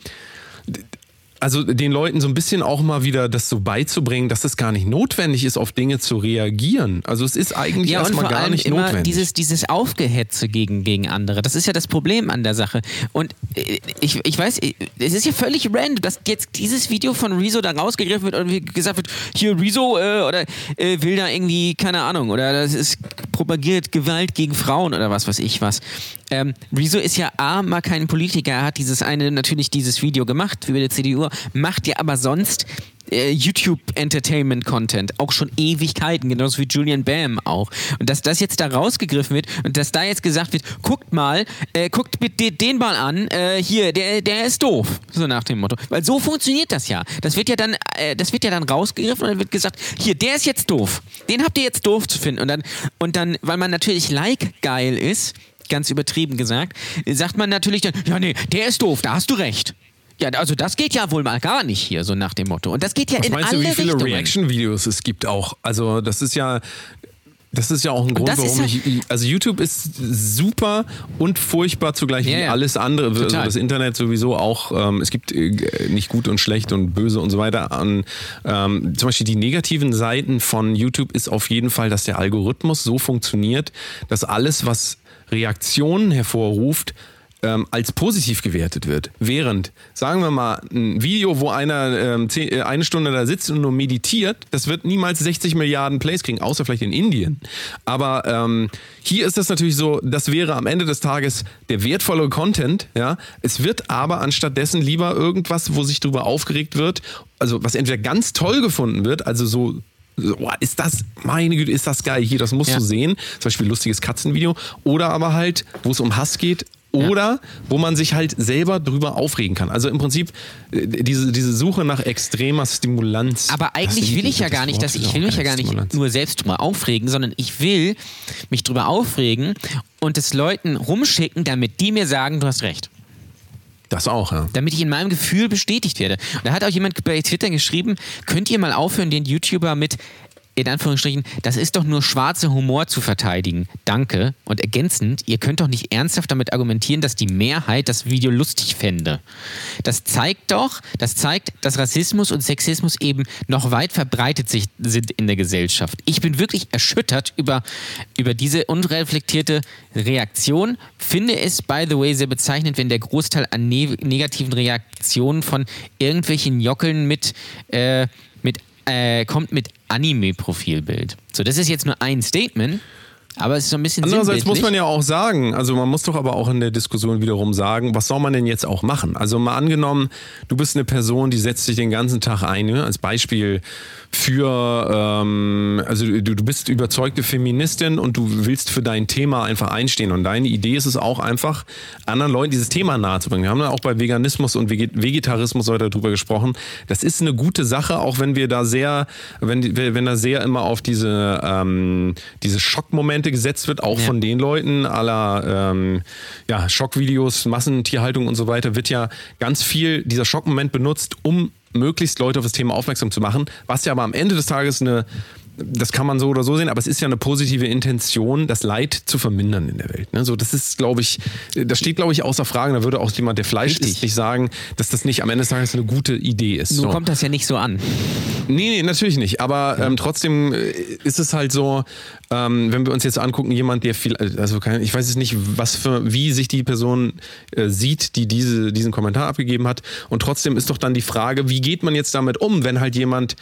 also den Leuten so ein bisschen auch mal wieder das so beizubringen, dass es gar nicht notwendig ist, auf Dinge zu reagieren. Also es ist eigentlich Ja, erstmal gar nicht immer notwendig. dieses, dieses Aufgehetze gegen, gegen andere. Das ist ja das Problem an der Sache. Und äh, ich, ich weiß, äh, es ist ja völlig random, dass jetzt dieses Video von Rezo da rausgegriffen wird und wie gesagt wird, hier Rezo äh, oder äh, will da irgendwie, keine Ahnung, oder das ist propagiert Gewalt gegen Frauen oder was weiß ich was. Ähm, Rezo ist ja A, mal kein Politiker, er hat dieses eine, natürlich dieses Video gemacht über die CDU, macht ja aber sonst äh, YouTube Entertainment Content, auch schon Ewigkeiten, genauso wie Julian Bam auch. Und dass das jetzt da rausgegriffen wird und dass da jetzt gesagt wird, guckt mal, äh, guckt bitte den mal an, äh, hier, der, der ist doof, so nach dem Motto. Weil so funktioniert das ja. Das wird ja dann, äh, das wird ja dann rausgegriffen und dann wird gesagt, hier, der ist jetzt doof. Den habt ihr jetzt doof zu finden. Und dann, und dann, weil man natürlich like geil ist, ganz übertrieben gesagt, sagt man natürlich dann, ja nee, der ist doof, da hast du recht. Ja, also das geht ja wohl mal gar nicht hier, so nach dem Motto. Und das geht ja Was in meinst alle du, wie viele. Reaction-Videos es gibt auch? Also das ist ja, das ist ja auch ein Grund, warum ja- ich, also YouTube ist super und furchtbar zugleich Ja, wie alles andere. Also das Internet sowieso auch, ähm, es gibt äh, nicht gut und schlecht und böse und so weiter. An, ähm, zum Beispiel die negativen Seiten von YouTube ist auf jeden Fall, dass der Algorithmus so funktioniert, dass alles, was Reaktionen hervorruft, ähm, als positiv gewertet wird. Während, sagen wir mal, ein Video, wo einer ähm, zehn, äh, eine Stunde da sitzt und nur meditiert, das wird niemals 60 Milliarden Plays kriegen, außer vielleicht in Indien. Aber ähm, hier ist das natürlich so, das wäre am Ende des Tages der wertvolle Content. Ja? Es wird aber anstattdessen lieber irgendwas, wo sich drüber aufgeregt wird, also was entweder ganz toll gefunden wird, also so so, boah, ist das, meine Güte, ist das geil hier, das musst Ja. du sehen. Zum Beispiel lustiges Katzenvideo. Oder aber halt, wo es um Hass geht. Oder wo man sich halt selber drüber aufregen kann. Also im Prinzip äh, diese, diese Suche nach extremer Stimulanz. Aber eigentlich will ich ja gar nicht, dass ich will mich ja gar nicht Stimulanz. nur selbst drüber aufregen, sondern ich will mich drüber aufregen und es Leuten rumschicken, damit die mir sagen, du hast recht. Das auch, ja. damit ich in meinem Gefühl bestätigt werde. Und da hat auch jemand bei Twitter geschrieben, könnt ihr mal aufhören, den YouTuber mit in Anführungsstrichen, das ist doch nur schwarzer Humor zu verteidigen. Danke. Und ergänzend, ihr könnt doch nicht ernsthaft damit argumentieren, dass die Mehrheit das Video lustig fände. Das zeigt doch, das zeigt, dass Rassismus und Sexismus eben noch weit verbreitet sich, sind in der Gesellschaft. Ich bin wirklich erschüttert über, über diese unreflektierte Reaktion. Finde es, by the way, sehr bezeichnend, wenn der Großteil an ne negativen Reaktionen von irgendwelchen Jockeln mit, äh, mit äh, kommt mit Anime-Profilbild. So, das ist jetzt nur ein Statement, aber es ist so ein bisschen Andererseits muss man ja auch sagen, also man muss doch aber auch in der Diskussion wiederum sagen, was soll man denn jetzt auch machen? Also mal angenommen, du bist eine Person, die setzt sich den ganzen Tag ein, ne? als Beispiel für, ähm, also du, du bist überzeugte Feministin und du willst für dein Thema einfach einstehen und deine Idee ist es auch einfach, anderen Leuten dieses Thema nahezubringen. Wir haben ja auch bei Veganismus und Veget- Vegetarismus heute darüber gesprochen. Das ist eine gute Sache, auch wenn wir da sehr, wenn, wenn da sehr immer auf diese, ähm, diese Schockmomente gesetzt wird, auch Ja. von den Leuten aller ähm, ja, Schockvideos, Massentierhaltung und so weiter, wird ja ganz viel dieser Schockmoment benutzt, um möglichst Leute auf das Thema aufmerksam zu machen, was ja aber am Ende des Tages eine das kann man so oder so sehen, aber es ist ja eine positive Intention, das Leid zu vermindern in der Welt. Ne? So, das ist, glaube ich, das steht, glaube ich, außer Frage. Da würde auch jemand, der Fleisch Richtig. isst, nicht sagen, dass das nicht am Ende des Tages eine gute Idee ist. Nun so. kommt das ja nicht so an. Nee, nee, natürlich nicht. Aber ähm, trotzdem äh, ist es halt so, ähm, wenn wir uns jetzt angucken, jemand, der viel, also kein, ich weiß jetzt nicht, was für, wie sich die Person äh, sieht, die diese, diesen Kommentar abgegeben hat. Und trotzdem ist doch dann die Frage, wie geht man jetzt damit um, wenn halt jemand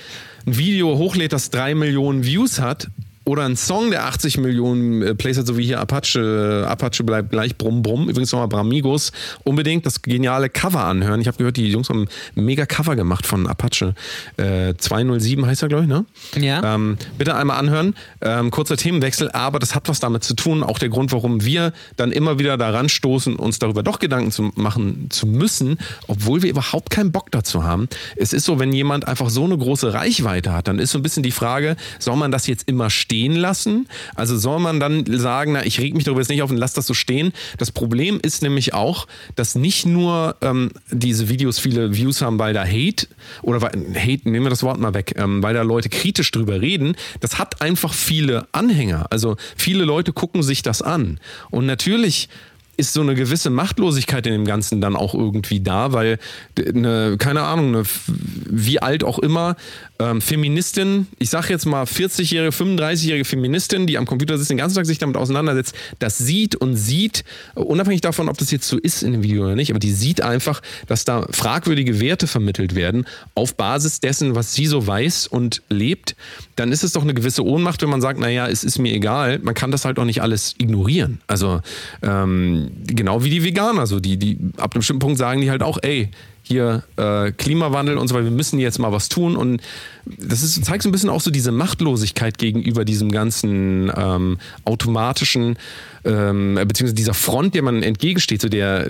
ein Video hochlädt, das drei Millionen Views hat oder ein Song, der 80 Millionen äh, Plays hat, so wie hier Apache, Apache bleibt gleich Brumm Brumm. Übrigens nochmal Bramigos. Unbedingt das geniale Cover anhören. Ich habe gehört, die Jungs haben ein mega Cover gemacht von Apache. Äh, 207 heißt er, glaube ich, ne? Ja. Ähm, bitte einmal anhören. Ähm, kurzer Themenwechsel, aber das hat was damit zu tun. Auch der Grund, warum wir dann immer wieder daran stoßen, uns darüber doch Gedanken zu machen zu müssen, obwohl wir überhaupt keinen Bock dazu haben. Es ist so, wenn jemand einfach so eine große Reichweite hat, dann ist so ein bisschen die Frage, soll man das jetzt immer stehen lassen? Also soll man dann sagen, na, ich reg mich darüber jetzt nicht auf und lass das so stehen? Das Problem ist nämlich auch, dass nicht nur ähm, diese Videos viele Views haben, weil da Hate oder weil, Hate, nehmen wir das Wort mal weg, ähm, weil da Leute kritisch drüber reden, das hat einfach viele Anhänger. Also viele Leute gucken sich das an. Und natürlich ist so eine gewisse Machtlosigkeit in dem Ganzen dann auch irgendwie da, weil eine, keine Ahnung, eine, wie alt auch immer, ähm, Feministin, ich sag jetzt mal 40-jährige, 35-jährige Feministin, die am Computer sitzt, den ganzen Tag sich damit auseinandersetzt, das sieht und sieht, unabhängig davon, ob das jetzt so ist in dem Video oder nicht, aber die sieht einfach, dass da fragwürdige Werte vermittelt werden auf Basis dessen, was sie so weiß und lebt, dann ist es doch eine gewisse Ohnmacht, wenn man sagt, naja, es ist mir egal, man kann das halt auch nicht alles ignorieren. Also ähm, genau wie die Veganer, so die, die ab einem bestimmten Punkt sagen die halt auch, ey, hier äh, Klimawandel und so weiter, wir müssen jetzt mal was tun und das ist, zeigt so ein bisschen auch so diese Machtlosigkeit gegenüber diesem ganzen ähm, automatischen, ähm, beziehungsweise dieser Front, der man entgegensteht, so der,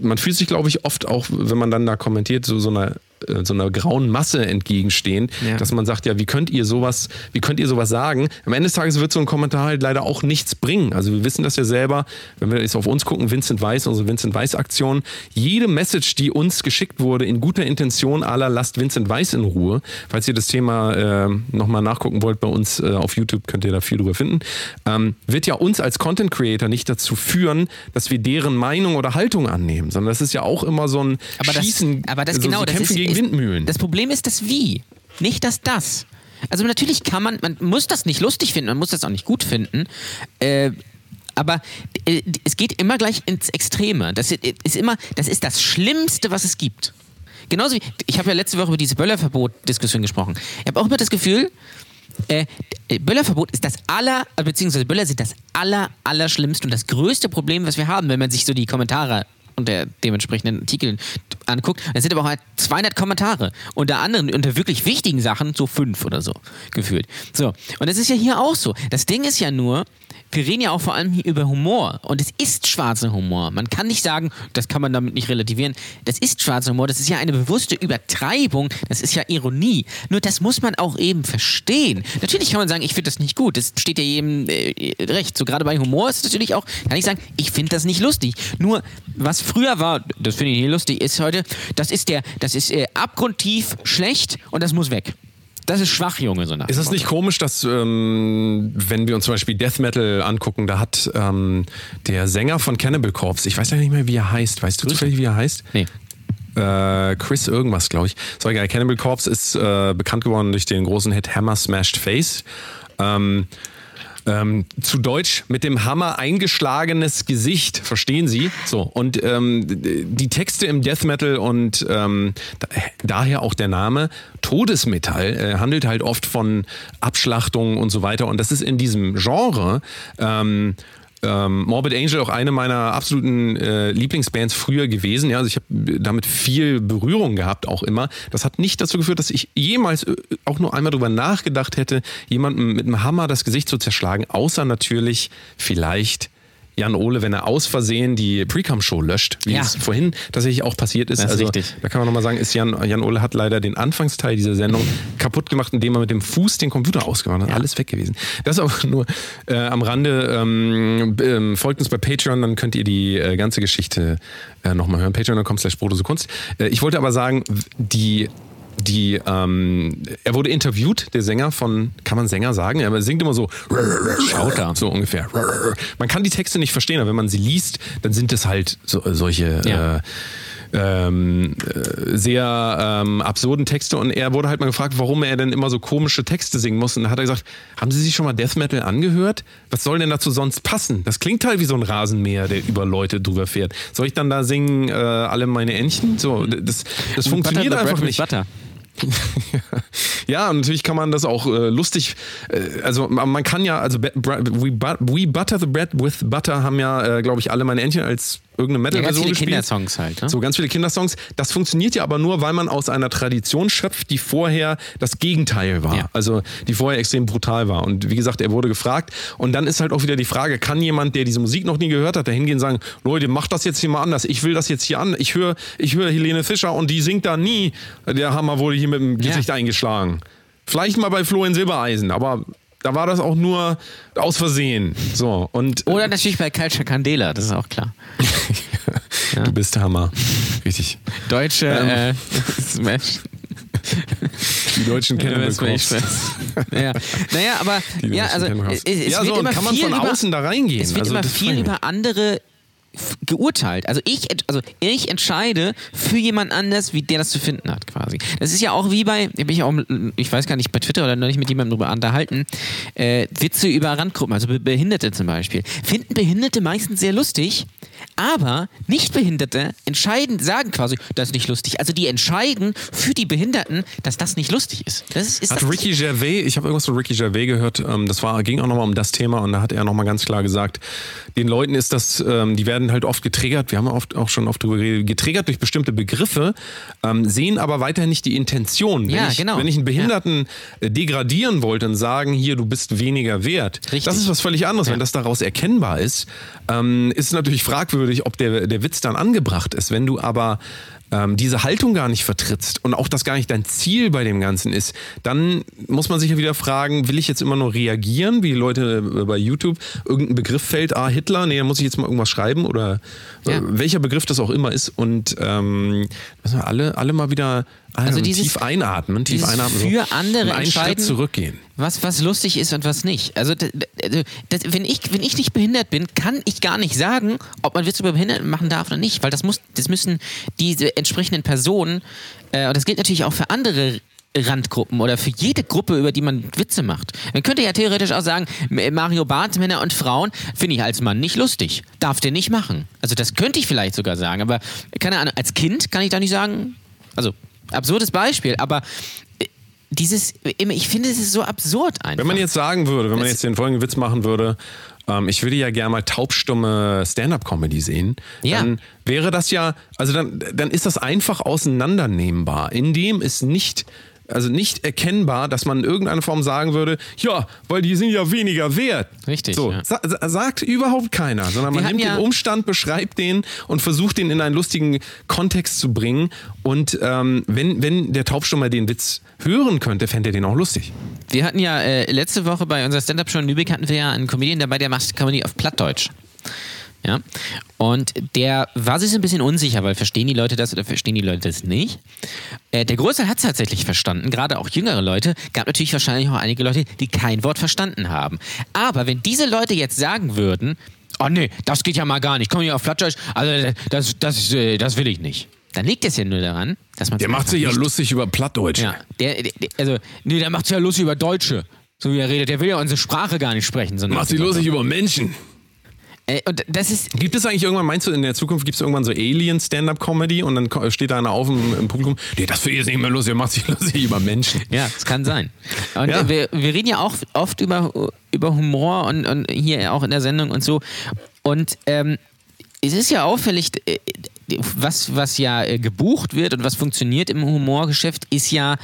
man fühlt sich, glaube ich, oft auch, wenn man dann da kommentiert, so, so einer so einer grauen Masse entgegenstehen, Ja. dass man sagt, ja, wie könnt ihr sowas, wie könnt ihr sowas sagen? Am Ende des Tages wird so ein Kommentar halt leider auch nichts bringen. Also wir wissen das ja selber, wenn wir jetzt auf uns gucken, Vincent Weiss, unsere Vincent Weiss Aktion, jede Message, die uns geschickt wurde, in guter Intention aller lasst Vincent Weiss in Ruhe. Falls ihr das Thema äh, nochmal nachgucken wollt bei uns äh, auf YouTube, könnt ihr da viel drüber finden, ähm, wird ja uns als Content Creator nicht dazu führen, dass wir deren Meinung oder Haltung annehmen, sondern das ist ja auch immer so ein Aber das, Schießen, aber das so, genau, so das Kämpfen ist, gegen ist, Windmühlen. Das Problem ist das Wie, nicht das Das. Also natürlich kann man, man muss das nicht lustig finden, man muss das auch nicht gut finden. Äh, aber äh, es geht immer gleich ins Extreme. Das ist immer, das ist das Schlimmste, was es gibt. Genauso wie, ich habe ja letzte Woche über diese Böllerverbot-Diskussion gesprochen. Ich habe auch immer das Gefühl, äh, Böllerverbot ist das aller, beziehungsweise Böller sind das aller, aller schlimmste und das größte Problem, was wir haben, wenn man sich so die Kommentare unter dementsprechenden Artikeln anguckt. Es sind aber auch halt 200 Kommentare. Unter anderem, unter wirklich wichtigen Sachen, so fünf oder so gefühlt. So, und das ist ja hier auch so. Das Ding ist ja nur, wir reden ja auch vor allem hier über Humor. Und es ist schwarzer Humor. Man kann nicht sagen, das kann man damit nicht relativieren. Das ist schwarzer Humor. Das ist ja eine bewusste Übertreibung. Das ist ja Ironie. Nur das muss man auch eben verstehen. Natürlich kann man sagen, ich finde das nicht gut. Das steht ja jedem äh, recht. So gerade bei Humor ist es natürlich auch, kann ich sagen, ich finde das nicht lustig. Nur, was früher war, das finde ich nicht lustig, ist heute, das ist der, das ist äh, abgrundtief schlecht und das muss weg. Das ist schwach, Junge, so nach Ist das nicht komisch, dass, ähm, wenn wir uns zum Beispiel Death Metal angucken, da hat ähm, der Sänger von Cannibal Corpse, ich weiß ja nicht mehr, wie er heißt. Weißt du zufällig, wie er heißt? Nee. Äh, Chris irgendwas, glaube ich. So egal. Cannibal Corpse ist äh, bekannt geworden durch den großen Hit Hammer Smashed Face. Ähm, ähm, zu Deutsch mit dem Hammer eingeschlagenes Gesicht, verstehen Sie? So und ähm, die Texte im Death Metal und ähm, da, daher auch der Name. Todesmetall äh, handelt halt oft von Abschlachtungen und so weiter. Und das ist in diesem Genre ähm, Morbid Angel auch eine meiner absoluten äh, Lieblingsbands früher gewesen. Ja, also ich habe damit viel Berührung gehabt, auch immer. Das hat nicht dazu geführt, dass ich jemals äh, auch nur einmal drüber nachgedacht hätte, jemandem mit einem Hammer das Gesicht zu zerschlagen, außer natürlich vielleicht Jan Ole, wenn er aus Versehen die Precom-Show löscht, wie Ja. es vorhin tatsächlich auch passiert ist. Das ist also richtig. da kann man nochmal sagen, ist Jan, Jan Ole hat leider den Anfangsteil dieser Sendung *laughs* kaputt gemacht, indem er mit dem Fuß den Computer ausgemacht hat. Alles weg gewesen. Das auch nur äh, am Rande. Ähm, ähm, folgt uns bei Patreon, dann könnt ihr die äh, ganze Geschichte äh, nochmal hören. Patreon.com slash Kunst. Äh, ich wollte aber sagen, die die, ähm, er wurde interviewt, der Sänger von, kann man Sänger sagen? Er singt immer so, Schauter. so ungefähr. Man kann die Texte nicht verstehen, aber wenn man sie liest, dann sind es halt so, solche Ja. äh, ähm, äh, sehr ähm, absurden Texte und er wurde halt mal gefragt, warum er denn immer so komische Texte singen muss. Und dann hat er gesagt, haben Sie sich schon mal Death Metal angehört? Was soll denn dazu sonst passen? Das klingt halt wie so ein Rasenmäher, der über Leute drüber fährt. Soll ich dann da singen, äh, alle meine Entchen? So, das, das funktioniert einfach nicht. Butter. *laughs* Ja, und natürlich kann man das auch äh, lustig, äh, also man kann ja, also We Butter the Bread with Butter haben ja, äh, glaube ich, alle meine Entchen als irgendeine Ja, Metal-Version viele gespielt. Kindersongs halt. Ne? So ganz viele Kindersongs. Das funktioniert ja aber nur, weil man aus einer Tradition schöpft, die vorher das Gegenteil war. Ja. Also die vorher extrem brutal war. Und wie gesagt, er wurde gefragt. Und dann ist halt auch wieder die Frage, kann jemand, der diese Musik noch nie gehört hat, da hingehen und sagen, Leute, macht das jetzt hier mal anders. Ich will das jetzt hier an. Ich höre ich höre Helene Fischer und die singt da nie. Der Hammer wurde hier mit dem Gesicht eingeschlagen. Vielleicht mal bei Florian Silbereisen, aber da war das auch nur aus Versehen. So, und Oder natürlich bei Culture Candela, das ist auch klar. *laughs* du bist Hammer. Richtig. Deutsche Ähm. äh, Smash. Die deutschen Cannibal Smash. Corpse. ja. Naja, aber ja, also es, es Ja, wird so, und immer kann man viel von über, außen da reingehen? Es wird Also, immer das viel über andere geurteilt. Also ich, also ich entscheide für jemand anders, wie der das zu finden hat, quasi. Das ist ja auch wie bei, da bin ich auch, ich weiß gar nicht, bei Twitter oder neulich mit jemandem drüber unterhalten, äh, Witze über Randgruppen, also Be- Behinderte zum Beispiel. Finden Behinderte meistens sehr lustig, aber Nichtbehinderte entscheiden, sagen quasi, das ist nicht lustig. Also die entscheiden für die Behinderten, dass das nicht lustig ist. Das ist, ist Hat das Ricky Gervais, ich habe irgendwas von Ricky Gervais gehört, ähm, das war, ging auch nochmal um das Thema und da hat er nochmal ganz klar gesagt, den Leuten ist das, ähm, die werden halt oft getriggert, wir haben oft, auch schon oft drüber geredet, getriggert durch bestimmte Begriffe, ähm, sehen aber weiterhin nicht die Intention. Wenn Ja, ich, genau. Wenn ich einen Behinderten äh, degradieren wollte und sagen, hier, du bist weniger wert, Richtig. das ist was völlig anderes. Wenn das daraus erkennbar ist, ähm, ist natürlich fragwürdig, ob der, der Witz dann angebracht ist. Wenn du aber ähm, diese Haltung gar nicht vertrittst und auch das gar nicht dein Ziel bei dem Ganzen ist, dann muss man sich ja wieder fragen, will ich jetzt immer nur reagieren, wie die Leute äh, bei YouTube, irgendein Begriff fällt, ah, Hitler, nee, da muss ich jetzt mal irgendwas schreiben oder äh, Ja. welcher Begriff das auch immer ist und ähm, müssen wir alle, alle mal wieder Also ähm, dieses- tief einatmen, tief dieses einatmen. so, für andere einen Schritt entscheiden. zurückgehen. was, was lustig ist und was nicht. Also, d- d- das, wenn, ich, wenn ich nicht behindert bin, kann ich gar nicht sagen, ob man Witze über Behinderten machen darf oder nicht, weil das, muss, das müssen diese entsprechenden Personen, äh, und das gilt natürlich auch für andere Randgruppen oder für jede Gruppe, über die man Witze macht. Man könnte ja theoretisch auch sagen, Mario Barth, Männer und Frauen, finde ich als Mann nicht lustig. Darf der nicht machen. Also das könnte ich vielleicht sogar sagen, aber keine Ahnung, als Kind kann ich da nicht sagen, also absurdes Beispiel, aber äh, dieses, ich finde, es ist so absurd einfach. Wenn man jetzt sagen würde, wenn man jetzt den folgenden Witz machen würde, ähm, ich würde ja gerne mal taubstumme Stand-up-Comedy sehen, Ja. dann wäre das ja, also dann, dann ist das einfach auseinandernehmbar, indem es nicht, also nicht erkennbar, dass man in irgendeiner Form sagen würde, ja, weil die sind ja weniger wert. Richtig, So, ja. sa sa sagt überhaupt keiner, sondern man nimmt ja- den Umstand, beschreibt den und versucht den in einen lustigen Kontext zu bringen. Und ähm, wenn, wenn der Taubstummer den Witz hören könnte, fände er den auch lustig. Wir hatten ja äh, letzte Woche bei unserer Stand-Up-Show in Lübeck hatten wir ja einen Comedian dabei, der macht Comedy auf Plattdeutsch. Ja. Und der war sich so ein bisschen unsicher, weil verstehen die Leute das oder verstehen die Leute das nicht? Äh, der Großteil hat es tatsächlich verstanden, gerade auch jüngere Leute. Gab natürlich wahrscheinlich auch einige Leute, die kein Wort verstanden haben. Aber wenn diese Leute jetzt sagen würden, oh nee, das geht ja mal gar nicht, komm hier auf Plattdeutsch, also das, das, äh, das will ich nicht. Dann liegt es ja nur daran, dass man Der macht sich ja lustig über Plattdeutsch. ja, der, der, der- also, nee, der macht sich ja lustig über Deutsche. So wie er redet. Der will ja unsere Sprache gar nicht sprechen. Sondern Macht sich lustig über Menschen. Äh, ist. Gibt es eigentlich irgendwann, meinst du, in der Zukunft gibt es irgendwann so Alien-Stand-Up-Comedy und dann steht da einer auf im, im Publikum, nee, das ich jetzt nicht mehr lustig, er macht sich *laughs* lustig über Menschen. Ja, das kann sein. Und Ja. wir, wir reden ja auch oft über, über Humor und, und hier auch in der Sendung und so. Und ähm, es ist ja auffällig, äh, was, was ja äh, gebucht wird und was funktioniert im Humorgeschäft, ist ja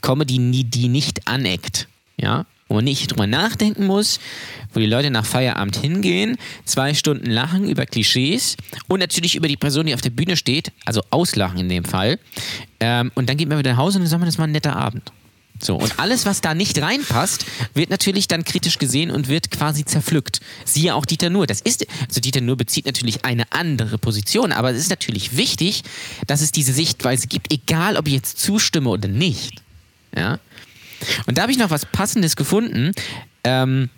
Comedy, die nicht aneckt. Ja? Wo man nicht drüber nachdenken muss, wo die Leute nach Feierabend hingehen, zwei Stunden lachen über Klischees und natürlich über die Person, die auf der Bühne steht, also auslachen in dem Fall. Ähm, und dann geht man wieder nach Hause und dann sagt man, das war ein netter Abend. So, und alles, was da nicht reinpasst, wird natürlich dann kritisch gesehen und wird quasi zerpflückt. Siehe auch Dieter Nuhr. Das ist, also Dieter Nuhr bezieht natürlich eine andere Position, aber es ist natürlich wichtig, dass es diese Sichtweise gibt, egal ob ich jetzt zustimme oder nicht. Ja. Und da habe ich noch was Passendes gefunden. Ähm,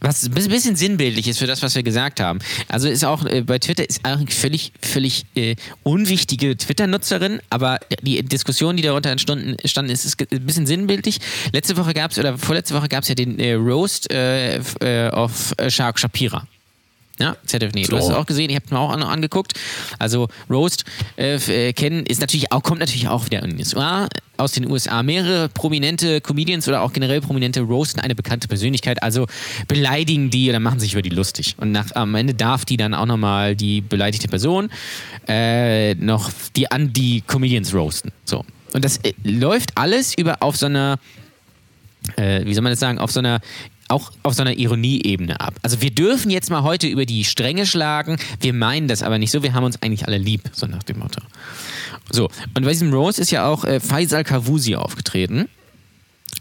was ein bisschen sinnbildlich ist für das, was wir gesagt haben. Also ist auch äh, bei Twitter ist eigentlich völlig, völlig äh, unwichtige Twitter-Nutzerin, aber die Diskussion, die darunter entstanden, ist, ist ein bisschen sinnbildlich. Letzte Woche gab es, oder vorletzte Woche gab es ja den äh, Roast äh, äh, auf äh, Shark Shapira. Ja, ZDF, nee, du hast es auch gesehen, ich habe es mir auch an, angeguckt. Also Roast äh, äh, kennen ist natürlich auch, kommt natürlich auch wieder in den USA, aus den USA. Mehrere prominente Comedians oder auch generell prominente roasten eine bekannte Persönlichkeit, also beleidigen die oder machen sich über die lustig. Und nach, am Ende darf die dann auch nochmal die beleidigte Person äh, noch die an die Comedians roasten. So. Und das äh, läuft alles über auf so einer äh, wie soll man das sagen, auf so einer auch auf so einer Ironieebene ab. Also wir dürfen jetzt mal heute über die Stränge schlagen, wir meinen das aber nicht so, wir haben uns eigentlich alle lieb, so nach dem Motto. So, und bei diesem Rose ist ja auch äh, Faisal Kavusi aufgetreten.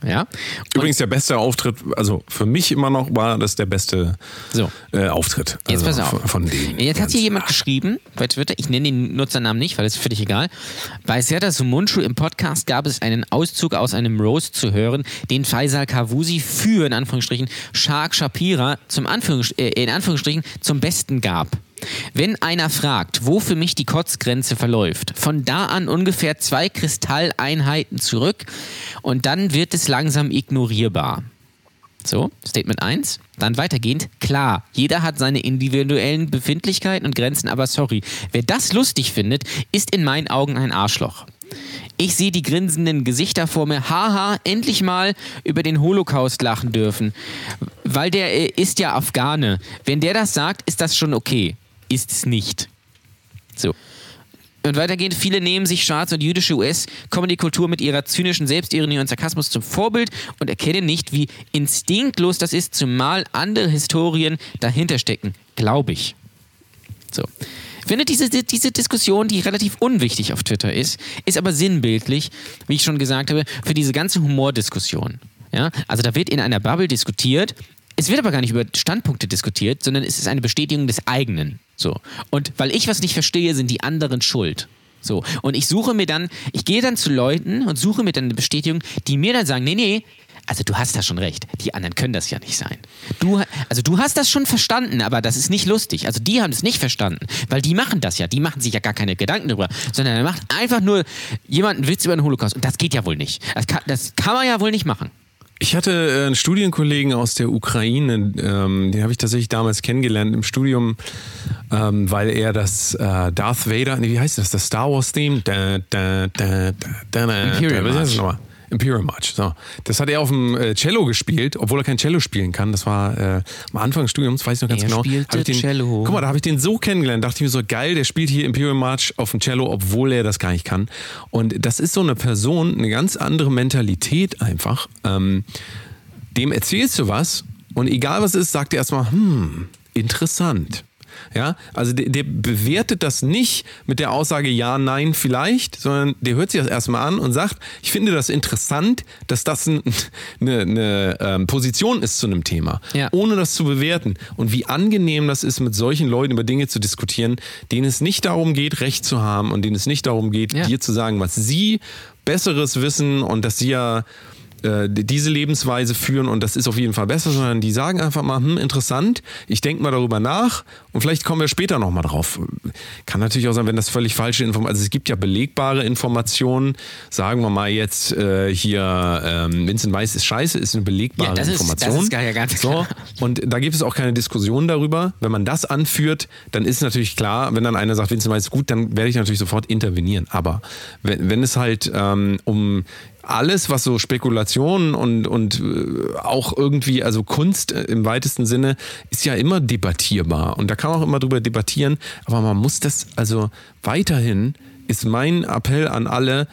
Ja. Übrigens der beste Auftritt, also für mich immer noch war das der beste So. äh, Auftritt. Jetzt also pass auf. Von, denen. Jetzt hat hier jemand geschrieben bei Twitter, ich nenne den Nutzernamen nicht, weil es völlig egal. Bei Serdar Sumunchu im Podcast gab es einen Auszug aus einem Roast zu hören, den Faisal Kavusi für, in Anführungsstrichen, Shark Shapira zum Anführungs äh, in Anführungsstrichen zum Besten gab. Wenn einer fragt, wo für mich die Kotzgrenze verläuft, von da an ungefähr zwei Kristalleinheiten zurück und dann wird es langsam ignorierbar. So, Statement 1. Dann weitergehend. Klar, jeder hat seine individuellen Befindlichkeiten und Grenzen, aber sorry, wer das lustig findet, ist in meinen Augen ein Arschloch. Ich sehe die grinsenden Gesichter vor mir. Haha, endlich mal über den Holocaust lachen dürfen. Weil der äh, ist ja Afghane. Wenn der das sagt, ist das schon okay. Ist es nicht. So. Und weitergehend, viele nehmen sich schwarze und jüdische US-Comedy-Kultur mit ihrer zynischen Selbstironie und Sarkasmus zum Vorbild und erkennen nicht, wie instinktlos das ist, zumal andere Historien dahinter stecken. Glaube ich. So. Ich finde diese, diese Diskussion, die relativ unwichtig auf Twitter ist, ist aber sinnbildlich, wie ich schon gesagt habe, für diese ganze Humordiskussion. Ja? Also da wird in einer Bubble diskutiert, es wird aber gar nicht über Standpunkte diskutiert, sondern es ist eine Bestätigung des eigenen. So. Und weil ich was nicht verstehe, sind die anderen schuld. So. Und ich suche mir dann, ich gehe dann zu Leuten und suche mir dann eine Bestätigung, die mir dann sagen, nee, nee, also du hast da schon recht. Die anderen können das ja nicht sein. Du, also du hast das schon verstanden, aber das ist nicht lustig. Also die haben es nicht verstanden, weil die machen das ja. Die machen sich ja gar keine Gedanken darüber, sondern er macht einfach nur jemanden Witz über den Holocaust. Und das geht ja wohl nicht. Das kann, das kann man ja wohl nicht machen. Ich hatte äh, einen Studienkollegen aus der Ukraine, ähm, den habe ich tatsächlich damals kennengelernt im Studium, ähm, weil er das äh, Darth Vader, nee, wie heißt das, das Star Wars Theme? Da, da, da, da, da, da, Imperial da, March. Imperial March. So. Das hat er auf dem äh, Cello gespielt, obwohl er kein Cello spielen kann. Das war äh, am Anfang des Studiums, weiß ich noch ganz Er genau. spielte Hab ich den, Cello. Guck mal, da habe ich den so kennengelernt. Dachte ich mir so, geil, der spielt hier Imperial March auf dem Cello, obwohl er das gar nicht kann. Und das ist so eine Person, eine ganz andere Mentalität einfach. Ähm, dem erzählst du was und egal was ist, sagt er erstmal, hm, interessant. Ja, also der, der bewertet das nicht mit der Aussage ja, nein, vielleicht, sondern der hört sich das erstmal an und sagt, ich finde das interessant, dass das ein, eine, *laughs* eine ähm, Position ist zu einem Thema, Ja. ohne das zu bewerten. Und wie angenehm das ist, mit solchen Leuten über Dinge zu diskutieren, denen es nicht darum geht, Recht zu haben und denen es nicht darum geht, Ja. dir zu sagen, was sie Besseres wissen und dass sie ja äh, diese Lebensweise führen und das ist auf jeden Fall besser, sondern die sagen einfach mal, hm, interessant, ich denke mal darüber nach und vielleicht kommen wir später nochmal drauf. Kann natürlich auch sein, wenn das völlig falsche Informationen, also es gibt ja belegbare Informationen, sagen wir mal jetzt äh, hier, ähm, Vincent Weiss ist scheiße, ist eine belegbare Ja, das ist- das Information. ist gar- ja ganz so, klar. und da gibt es auch keine Diskussion darüber. Wenn man das anführt, dann ist natürlich klar, wenn dann einer sagt, Vincent Weiss ist gut, dann werde ich natürlich sofort intervenieren. Aber wenn, wenn es halt ähm, um alles, was so Spekulationen und, und äh, auch irgendwie, also Kunst äh, im weitesten Sinne, ist ja immer debattierbar. Und da kann man auch immer drüber debattieren. Aber man muss das, also weiterhin ist mein Appell an alle,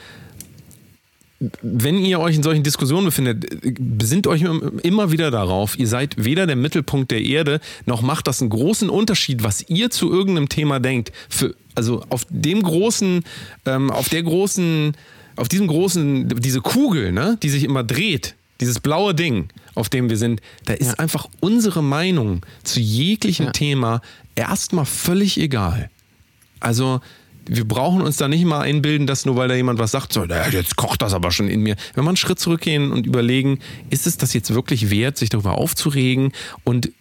wenn ihr euch in solchen Diskussionen befindet, besinnt euch immer wieder darauf, ihr seid weder der Mittelpunkt der Erde, noch macht das einen großen Unterschied, was ihr zu irgendeinem Thema denkt. Für, also auf dem großen, ähm, auf der großen, auf diesem großen, diese Kugel, ne, die sich immer dreht, dieses blaue Ding, auf dem wir sind, da ist einfach unsere Meinung zu jeglichem Ja. Thema erstmal völlig egal. Also wir brauchen uns da nicht mal einbilden, dass nur weil da jemand was sagt, so, jetzt kocht das aber schon in mir. Wenn wir einen Schritt zurückgehen und überlegen, ist es das jetzt wirklich wert, sich darüber aufzuregen? Und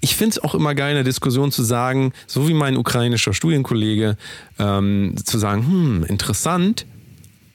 ich finde es auch immer geil, in der Diskussion zu sagen, so wie mein ukrainischer Studienkollege, ähm, zu sagen, hm, interessant.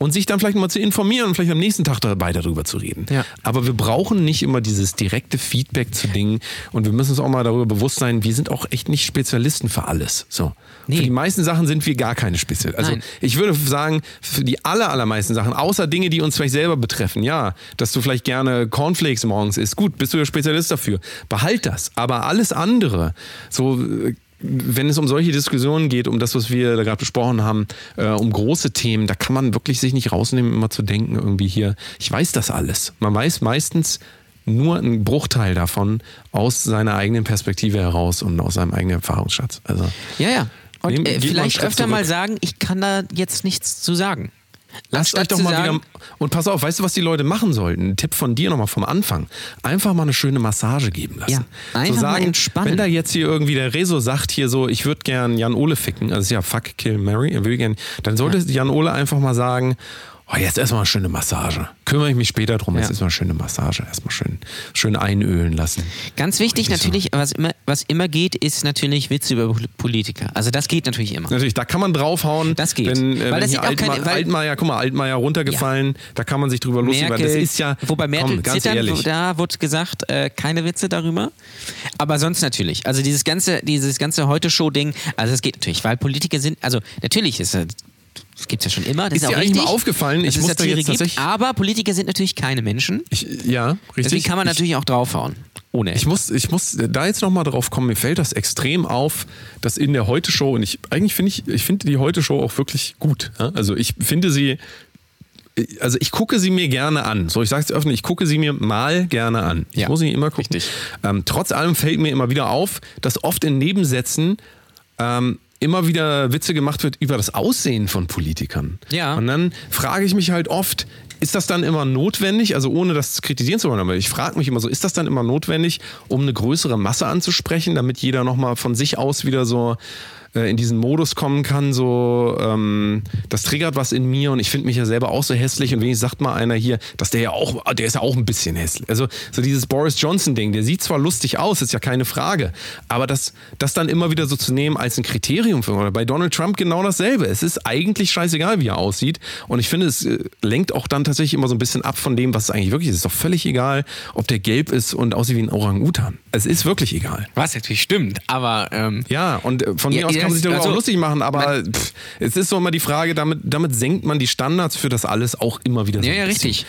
Und sich dann vielleicht mal zu informieren und vielleicht am nächsten Tag da weiter darüber zu reden. Ja. Aber wir brauchen nicht immer dieses direkte Feedback zu Dingen und wir müssen uns auch mal darüber bewusst sein, wir sind auch echt nicht Spezialisten für alles. So. Nee. Für die meisten Sachen sind wir gar keine Spezialisten. Also Nein. ich würde sagen, für die aller, allermeisten Sachen, außer Dinge, die uns vielleicht selber betreffen, ja, dass du vielleicht gerne Cornflakes morgens isst, gut, bist du der Spezialist dafür. Behalt das. Aber alles andere, so äh, wenn es um solche Diskussionen geht, um das, was wir da gerade besprochen haben, äh, um große Themen, da kann man wirklich sich nicht rausnehmen, immer zu denken, irgendwie hier, ich weiß das alles. Man weiß meistens nur einen Bruchteil davon aus seiner eigenen Perspektive heraus und aus seinem eigenen Erfahrungsschatz. Also Ja, ja. Und äh, mal vielleicht öfter mal zurück. sagen, ich kann da jetzt nichts zu sagen. Lasst euch Anstatt doch mal sagen, wieder. Und pass auf, weißt du, was die Leute machen sollten? Ein Tipp von dir nochmal vom Anfang. Einfach mal eine schöne Massage geben lassen. Ja, einfach so mal sagen, entspannen. Wenn da jetzt hier irgendwie der Rezo sagt, hier so, ich würde gern Jan Ole ficken, also ist ja fuck, kill, marry, er will gern, dann sollte Jan Ole einfach mal sagen, oh, jetzt erstmal eine schöne Massage. Kümmere ich mich später drum, jetzt Ja. erstmal eine schöne Massage. Erstmal schön, schön einölen lassen. Ganz wichtig ich natürlich, was immer, was immer geht, ist natürlich Witze über Politiker. Also das geht natürlich immer. Natürlich, da kann man draufhauen. Das geht. Wenn, äh, Weil das sieht auch Altma keine- weil- Altmaier, guck mal, Altmaier runtergefallen, da kann man sich drüber lustig machen. Das ist ja, wobei Merkel komm, ganz zittern, ehrlich. da wurde gesagt, äh, keine Witze darüber. Aber sonst natürlich. Also dieses ganze, dieses ganze Heute-Show-Ding, also es geht natürlich, weil Politiker sind, also natürlich ist das gibt es ja schon immer. Das Ist ist, dir auch richtig, mal aufgefallen? dass Ich es muss da Satire jetzt gibt, tatsächlich- aber Politiker sind natürlich keine Menschen. Ich, ja, richtig. Deswegen kann man ich, natürlich auch draufhauen. Ohne. Ich muss, ich muss da jetzt nochmal drauf kommen. Mir fällt das extrem auf, dass in der Heute-Show, und ich eigentlich finde ich, ich finde die Heute-Show auch wirklich gut. Ja? Also ich finde sie, also ich gucke sie mir gerne an. So, ich sage es öffentlich, ich gucke sie mir mal gerne an. Ich Ja, muss sie immer gucken. richtig. Ähm, trotz allem fällt mir immer wieder auf, dass oft in Nebensätzen ähm, immer wieder Witze gemacht wird über das Aussehen von Politikern. Ja. Und dann frage ich mich halt oft, ist das dann immer notwendig, also ohne das kritisieren zu wollen, aber ich frage mich immer so, ist das dann immer notwendig, um eine größere Masse anzusprechen, damit jeder nochmal von sich aus wieder so äh, in diesen Modus kommen kann, so ähm, das triggert was in mir und ich finde mich ja selber auch so hässlich und wenigstens sagt mal einer hier, dass der ja auch, der ist ja auch ein bisschen hässlich. Also so dieses Boris Johnson Ding, der sieht zwar lustig aus, ist ja keine Frage, aber das, das dann immer wieder so zu nehmen als ein Kriterium für oder bei Donald Trump genau dasselbe. Es ist eigentlich scheißegal, wie er aussieht und ich finde, es äh, lenkt auch dann tatsächlich immer so ein bisschen ab von dem, was es eigentlich wirklich ist. Es ist doch völlig egal, ob der gelb ist und aussieht wie ein Orang-Utan. Es ist wirklich egal. Was natürlich stimmt, aber ähm, Ja, und äh, von mir aus kann man sich darüber also, auch lustig machen, aber pff, es ist so immer die Frage, damit, damit senkt man die Standards für das alles auch immer wieder so. ja, ja, richtig.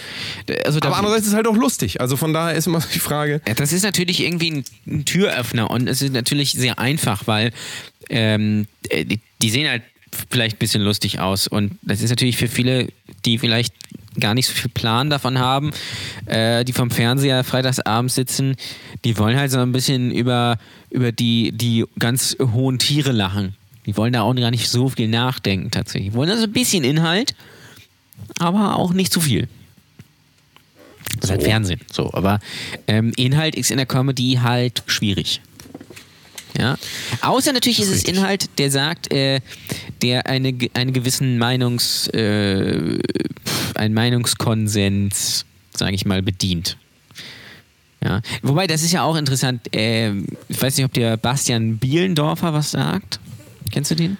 Also Aber andererseits ist es halt auch lustig. Also von daher ist immer die Frage. Ja, das ist natürlich irgendwie ein, ein Türöffner und es ist natürlich sehr einfach, weil ähm, äh, die, die sehen halt vielleicht ein bisschen lustig aus und das ist natürlich für viele, die vielleicht gar nicht so viel Plan davon haben, äh, die vom Fernseher freitagsabends sitzen, die wollen halt so ein bisschen über, über die, die ganz hohen Tiere lachen. Die wollen da auch gar nicht so viel nachdenken tatsächlich. Die wollen also ein bisschen Inhalt, aber auch nicht zu viel. Das ist halt Fernsehen. So, aber ähm, Inhalt ist in der Comedy halt schwierig. Ja. Außer natürlich ist es. Inhalt, der sagt, äh, der eine, einen gewissen Meinungs, äh, einen Meinungskonsens, sage ich mal, bedient. Ja. Wobei, das ist ja auch interessant. Äh, ich weiß nicht, ob der Bastian Bielendorfer was sagt. Kennst du den?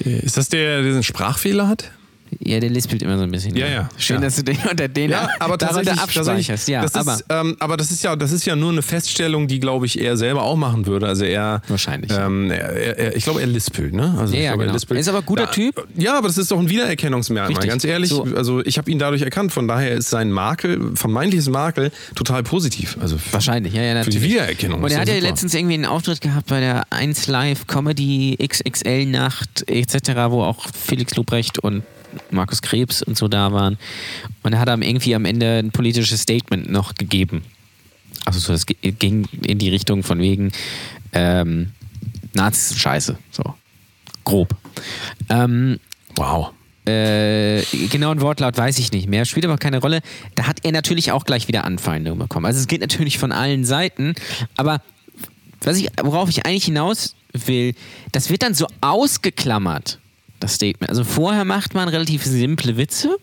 Ist das der, der einen Sprachfehler hat? Ja, der lispelt immer so ein bisschen. Ja, ja. Schön, Ja. dass du den *laughs* unter den Ja, aber darunter abspeicherst. Ja, das aber ist, ähm, aber das ist ja, das ist ja nur eine Feststellung, die glaube ich er selber auch machen würde. Also er Wahrscheinlich, Ähm, er, er, ich glaube, er lispelt, ne? Also Ja, ja, glaube, genau. er. Er ist aber ein guter ja, Typ. Ja, aber das ist doch ein Wiedererkennungsmerkmal. Richtig. Ganz ehrlich, So. also ich habe ihn dadurch erkannt. Von daher ist sein Makel, vermeintliches Makel, total positiv. Also Wahrscheinlich, ja, ja, Für die natürlich. Wiedererkennung. Und er hat ja super. letztens irgendwie einen Auftritt gehabt bei der 1 Live Comedy XXL Nacht etc., wo auch Felix Lobrecht und Markus Krebs und so da waren. Und er hat am irgendwie am Ende ein politisches Statement noch gegeben. Also so, ge- ging in die Richtung von wegen ähm, Nazis sind scheiße. So. Grob. Ähm, Wow. äh, genauen Wortlaut weiß ich nicht mehr, spielt aber keine Rolle. Da hat er natürlich auch gleich wieder Anfeindungen bekommen. Also es geht natürlich von allen Seiten, aber was ich, worauf ich eigentlich hinaus will, das wird dann so ausgeklammert, das Statement. Also vorher macht man relativ simple Witze,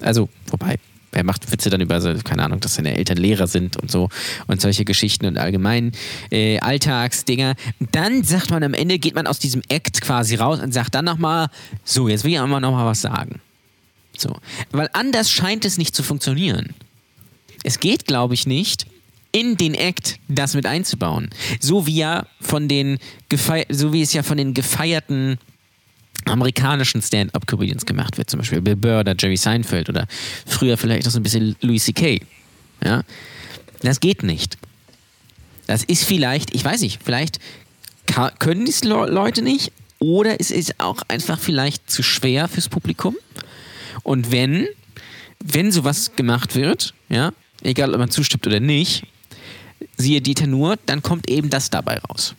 also wobei, er macht Witze dann über, so, keine Ahnung, dass seine Eltern Lehrer sind und so und solche Geschichten und allgemein äh, Alltagsdinger. Dann sagt man am Ende, geht man aus diesem Act quasi raus und sagt dann nochmal, so, jetzt will ich aber nochmal was sagen. So. Weil anders scheint es nicht zu funktionieren. Es geht, glaube ich, nicht, in den Act das mit einzubauen. So wie ja von den so wie es ja von den gefeierten amerikanischen Stand-up-Comedians gemacht wird, zum Beispiel Bill Burr oder Jerry Seinfeld oder früher vielleicht auch so ein bisschen Louis C.K. Ja? Das geht nicht. Das ist vielleicht, ich weiß nicht, vielleicht können die Leute nicht oder es ist auch einfach vielleicht zu schwer fürs Publikum. Und wenn, wenn sowas gemacht wird, ja, egal ob man zustimmt oder nicht, siehe Dieter Nuhr, dann kommt eben das dabei raus.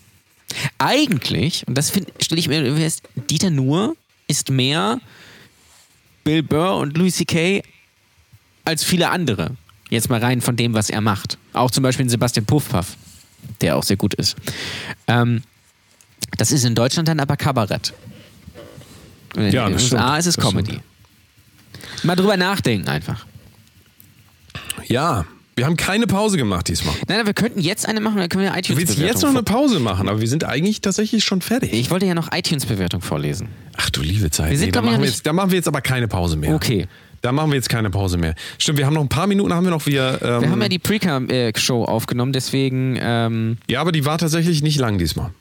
Eigentlich, und das stelle ich mir fest, Dieter Nuhr ist mehr Bill Burr und Louis C.K. als viele andere. Jetzt mal rein von dem, was er macht. Auch zum Beispiel Sebastian Puffpaff, der auch sehr gut ist. Ähm, das ist in Deutschland dann aber Kabarett. Und in Ja, den das USA stimmt. ist es Comedy. Mal drüber nachdenken einfach. Ja, wir haben keine Pause gemacht diesmal. Nein, wir könnten jetzt eine machen, dann können wir eine Du willst jetzt noch eine Pause machen, aber wir sind eigentlich tatsächlich schon fertig. Ich wollte ja noch iTunes-Bewertung vorlesen. Ach du liebe Zeit. Wir sind, nee, da, machen wir jetzt, da machen wir jetzt aber keine Pause mehr. Okay. Da machen wir jetzt keine Pause mehr. Stimmt, wir haben noch ein paar Minuten, haben wir noch. Wir, ähm, Wir haben ja die Precam-Show aufgenommen, deswegen ähm, Ja, aber die war tatsächlich nicht lang diesmal.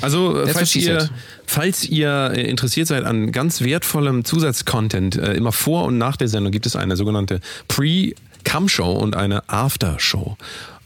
Also, äh, falls ihr, falls ihr äh, interessiert seid an ganz wertvollem Zusatzcontent, äh, immer vor und nach der Sendung gibt es eine sogenannte Pre-Come-Show und eine After-Show.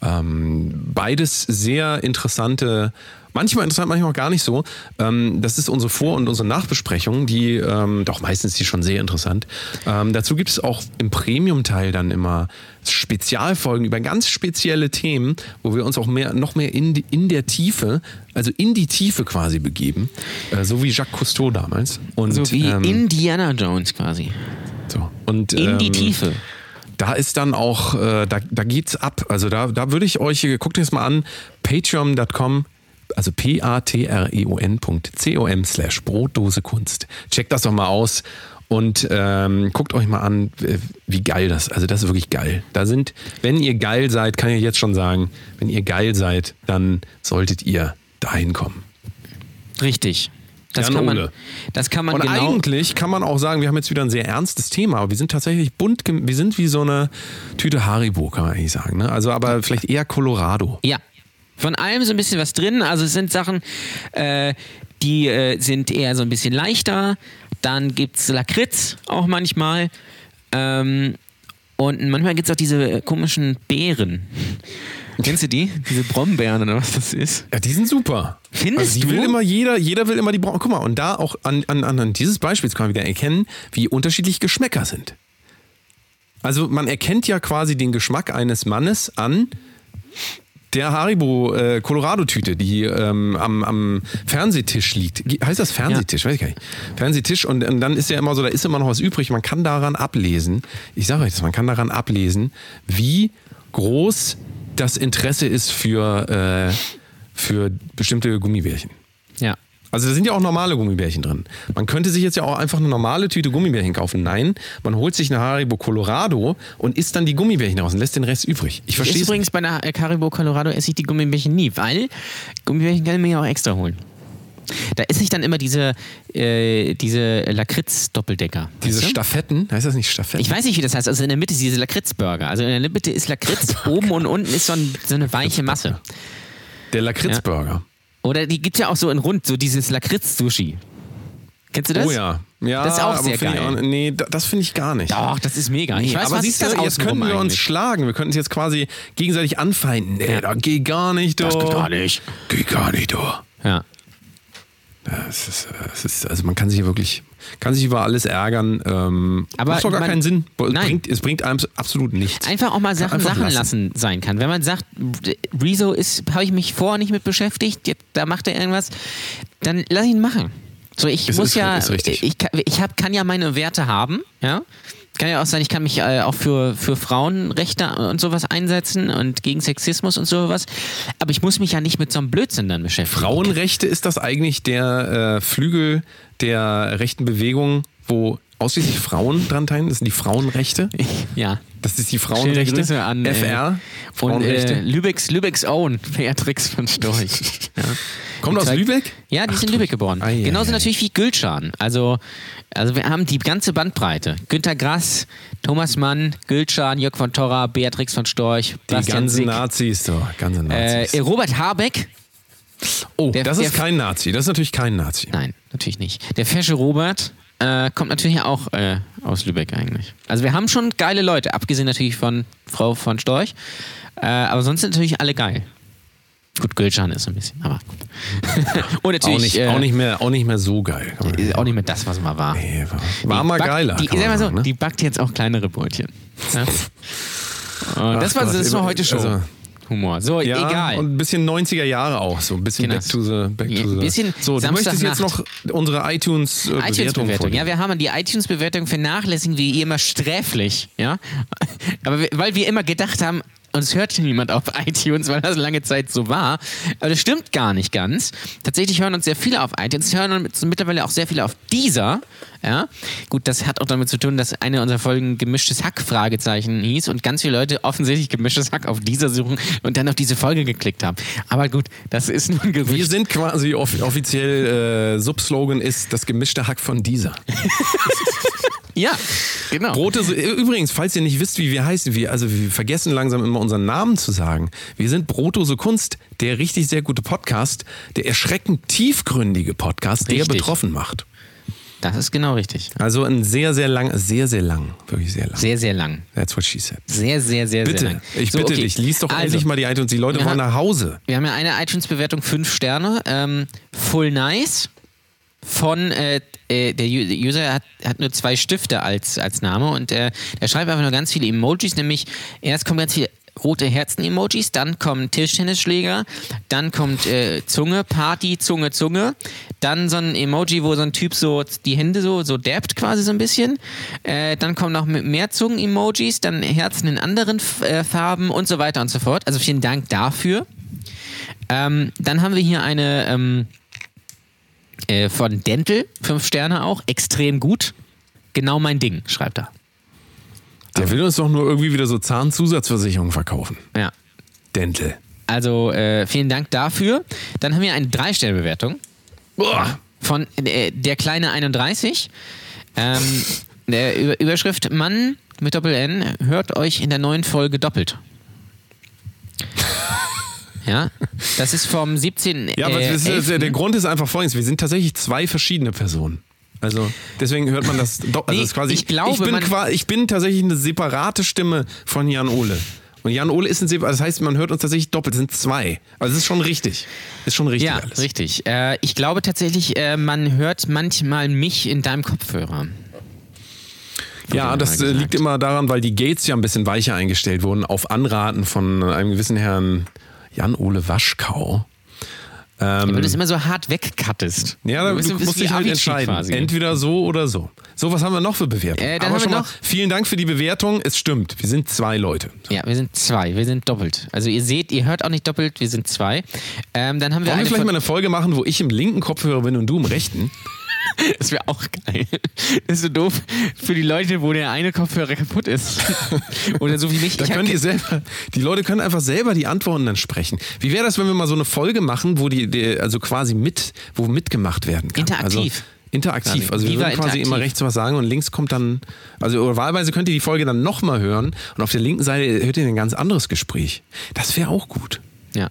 Ähm, beides sehr interessante, manchmal interessant, manchmal auch gar nicht so. Ähm, das ist unsere Vor- und unsere Nachbesprechung, die, ähm, doch meistens die schon sehr interessant. Ähm, dazu gibt es auch im Premium-Teil dann immer Spezialfolgen über ganz spezielle Themen, wo wir uns auch mehr, noch mehr in, die, in der Tiefe, also in die Tiefe quasi begeben, äh, so wie Jacques Cousteau damals. Und, so wie ähm, Indiana Jones quasi. so. Und, In die ähm, Tiefe. Da ist dann auch, äh, da, da geht's ab. Also da, da würde ich euch, guckt euch das mal an, patreon.com, also p-a-t-r-e-o-n.com slash Brotdose Kunst. Checkt das doch mal aus und ähm, guckt euch mal an, wie geil das, also das ist wirklich geil. Da sind, wenn ihr geil seid, kann ich jetzt schon sagen, wenn ihr geil seid, dann solltet ihr dahin kommen. Richtig. Das Jan kann man, Ole. das kann man Und genau. eigentlich kann man auch sagen, wir haben jetzt wieder ein sehr ernstes Thema, aber wir sind tatsächlich bunt, wir sind wie so eine Tüte Haribo, kann man eigentlich sagen. Ne? Also aber vielleicht eher Colorado. Ja. Von allem so ein bisschen was drin. Also es sind Sachen, äh, die äh, sind eher so ein bisschen leichter. Dann gibt es Lakritz auch manchmal. Ähm, und manchmal gibt es auch diese komischen Beeren. Kennst du die? Diese Brombeeren oder was das ist? Ja, die sind super. Findest also die du? Will immer jeder, jeder will immer die Braun. Guck mal, und da auch an, an, an dieses Beispiels kann man wieder erkennen, wie unterschiedlich Geschmäcker sind. Also man erkennt ja quasi den Geschmack eines Mannes an der Haribo äh, Colorado-Tüte, die ähm, am, am Fernsehtisch liegt. Heißt das Fernsehtisch? Weiß ich gar nicht. Fernsehtisch und, und dann ist ja immer so, da ist immer noch was übrig. Man kann daran ablesen, ich sage euch das, man kann daran ablesen, wie groß das Interesse ist für, äh, für bestimmte Gummibärchen. Ja. Also da sind ja auch normale Gummibärchen drin. Man könnte sich jetzt ja auch einfach eine normale Tüte Gummibärchen kaufen. Nein, man holt sich eine Haribo Colorado und isst dann die Gummibärchen raus und lässt den Rest übrig. Ich verstehe übrigens bei der äh, Haribo Colorado esse ich die Gummibärchen nie, weil Gummibärchen kann ich mir ja auch extra holen. Da esse ich dann immer diese, äh, diese Lakritz-Doppeldecker. Diese weißt du? Stafetten, heißt das nicht Stafetten? Ich weiß nicht, wie das heißt. Also in der Mitte ist diese Lakritz-Burger. Also in der Mitte ist Lakritz, *laughs* oben und unten ist so, ein, so eine weiche Masse. Der Lakritzburger. Oder die gibt ja auch so in rund, so dieses Lakritz-Sushi. Kennst du das? Oh ja. ja. Das ist auch sehr geil. auch- nee, da- das finde ich gar nicht. Doch, das ist mega. Ich Nee, weiß, aber was siehst du, jetzt können wir uns eigentlich? schlagen. Wir könnten uns jetzt quasi gegenseitig anfeinden. Nee, da geht gar nicht, doch. Das geht gar nicht. Geht gar nicht, doch. Ja. Das ist, das ist, also man kann sich wirklich, kann sich über alles ärgern. Ähm, Aber macht doch gar man- keinen Sinn. Es Nein. bringt, es bringt einem absolut nichts. Einfach auch mal Sachen Sachen lassen. lassen. sein kann. Wenn man sagt, Rezo ist, habe ich mich vorher nicht mit beschäftigt, jetzt, da macht er irgendwas, dann lass ihn machen. So, ich Ist- muss ist- ja, ist ich, kann, ich hab, kann ja meine Werte haben, ja. Kann ja auch sein, ich kann mich äh, auch für, für Frauenrechte und sowas einsetzen und gegen Sexismus und sowas. Aber ich muss mich ja nicht mit so einem Blödsinn dann beschäftigen. Frauenrechte ist das eigentlich der äh, Flügel der rechten Bewegung, wo ausschließlich Frauen dran teilnehmen? Das sind die Frauenrechte? *laughs* Ja. Das ist die Frauenrechte? An äh, FR? und Frauenrechte? äh, Lübecks, Lübecks Own, *laughs* Beatrix von Storch. *laughs* Ja. Kommt aus Lübeck? Ja, die Ach sind in Lübeck geboren. Ei, ei, Genauso ei. natürlich wie Gülschan. Also, also wir haben die ganze Bandbreite. Günter Grass, Thomas Mann, Gülschan, Jörg von Torra, Beatrix von Storch, Die Bastian ganzen Sick, Nazis, doch. Ganze äh, Nazis. Robert Habeck. oh, der- das ist kein Nazi. Das ist natürlich kein Nazi. Nein, natürlich nicht. Der fesche Robert äh, kommt natürlich auch äh, aus Lübeck eigentlich. Also wir haben schon geile Leute, abgesehen natürlich von Frau von Storch. Äh, aber sonst sind natürlich alle geil. Gut, Gülschan ist so ein bisschen, aber gut. *laughs* Und natürlich Auch nicht, äh, auch, nicht mehr, auch nicht mehr so geil. sagen. auch nicht mehr das, was mal war. Nee, war, war mal backt- geiler. Die, kann sag man mal so, sagen, ne? die backt jetzt auch kleinere Brötchen. Ja? *laughs* Und das war das war heute schon. also- Humor. So, Ja, egal. und ein bisschen 90er Jahre auch, so ein bisschen Genau. back to the, back to the. bisschen so, du möchtest jetzt noch unsere iTunes-Bewertung iTunes-Bewertung. Ja, wir haben die iTunes-Bewertung vernachlässigen wir immer sträflich. Ja? *laughs* Aber wir, weil wir immer gedacht haben, uns hört niemand auf *laughs* iTunes, weil das lange Zeit so war. Aber das stimmt gar nicht ganz. Tatsächlich hören uns sehr viele auf iTunes, hören uns mittlerweile auch sehr viele auf dieser. Ja? Gut, das hat auch damit zu tun, dass eine unserer Folgen gemischtes Hack Fragezeichen hieß und ganz viele Leute offensichtlich gemischtes Hack auf dieser suchen und dann auf diese Folge geklickt haben. Aber gut, das ist nur ein Gerücht. Wir sind quasi off offiziell, äh, Subslogan ist das gemischte Hack von dieser. *laughs* ja, genau. Brote, so- übrigens, falls ihr nicht wisst, wie wir heißen, wir, also wir vergessen langsam immer unseren Namen zu sagen. Wir sind Brotose Kunst, der richtig sehr gute Podcast, der erschreckend tiefgründige Podcast, der Richtig. betroffen macht. Das ist genau richtig. Also ein sehr, sehr lang, sehr, sehr lang, wirklich sehr lang. Sehr, sehr lang. That's what she said. Sehr, sehr, sehr, sehr Bitte, lang. ich So, bitte okay. dich, lies doch also, endlich mal die iTunes. Die Leute wollen nach Hause. Wir haben ja eine iTunes-Bewertung, fünf Sterne. Ähm, Full Nice von äh, äh, der User hat, hat nur zwei Stifte als, als Name und äh, er schreibt einfach nur ganz viele Emojis, nämlich erst kommen ganz viele rote Herzen-Emojis, dann kommen Tischtennisschläger, dann kommt äh, Zunge, Party, Zunge, Zunge, dann so ein Emoji, wo so ein Typ so die Hände so, so dabbt quasi so ein bisschen, äh, dann kommen noch mehr Zungen-Emojis, dann Herzen in anderen äh, Farben und so weiter und so fort. Also vielen Dank dafür. Ähm, dann haben wir hier eine ähm, äh, von Dental, fünf Sterne auch, extrem gut. Genau mein Ding, schreibt er. Der will uns doch nur irgendwie wieder so Zahnzusatzversicherungen verkaufen. Ja. Dental. Also äh, vielen Dank dafür. Dann haben wir eine Drei-Sterne-Bewertung von äh, der kleine 31. Ähm, der Über Überschrift Mann mit Doppel-N hört euch in der neuen Folge doppelt. *laughs* Ja, das ist vom 17. Ja, aber äh, das ist, 11.. der Grund ist einfach folgendes: Wir sind tatsächlich zwei verschiedene Personen. Also deswegen hört man das. Do- Also Nee, quasi, ich glaube, bin man- qua- ich bin tatsächlich eine separate Stimme von Jan Ole. Und Jan Ole ist ein Separ das heißt, man hört uns tatsächlich doppelt. Es sind zwei. Also es ist schon richtig. Ist schon richtig Ja, alles. richtig. Äh, ich glaube tatsächlich, äh, man hört manchmal mich in deinem Kopfhörer. Ja, das äh, gesagt. liegt immer daran, weil die Gates ja ein bisschen weicher eingestellt wurden, auf Anraten von einem gewissen Herrn Jan-Ole Waschkau. Weil du das immer so hart wegcuttest. Ähm, Ja, du bisschen musst dich halt entscheiden. quasi. Entweder so oder so. So, was haben wir noch für Bewertungen? Äh, Aber schon mal, vielen Dank für die Bewertung. Es stimmt, wir sind zwei Leute. Ja, wir sind zwei, wir sind doppelt. Also ihr seht, ihr hört auch nicht doppelt, wir sind zwei. Ähm, dann haben wir Wollen wir vielleicht mal eine Folge machen, wo ich im linken Kopfhörer bin und du im rechten? *laughs* Das wäre auch geil. Das ist so doof für die Leute, wo der eine Kopfhörer kaputt ist. *laughs* Oder so wie mich. Da Ich können die selber, die Leute können einfach selber die Antworten dann sprechen. Wie wäre das, wenn wir mal so eine Folge machen, wo die, die also quasi mit, wo mitgemacht werden kann? Interaktiv. Also, interaktiv. Also wir würden quasi immer rechts was sagen und links kommt dann, also oder wahlweise könnt ihr die Folge dann nochmal hören und auf der linken Seite hört ihr ein ganz anderes Gespräch. Das wäre auch gut. Ja.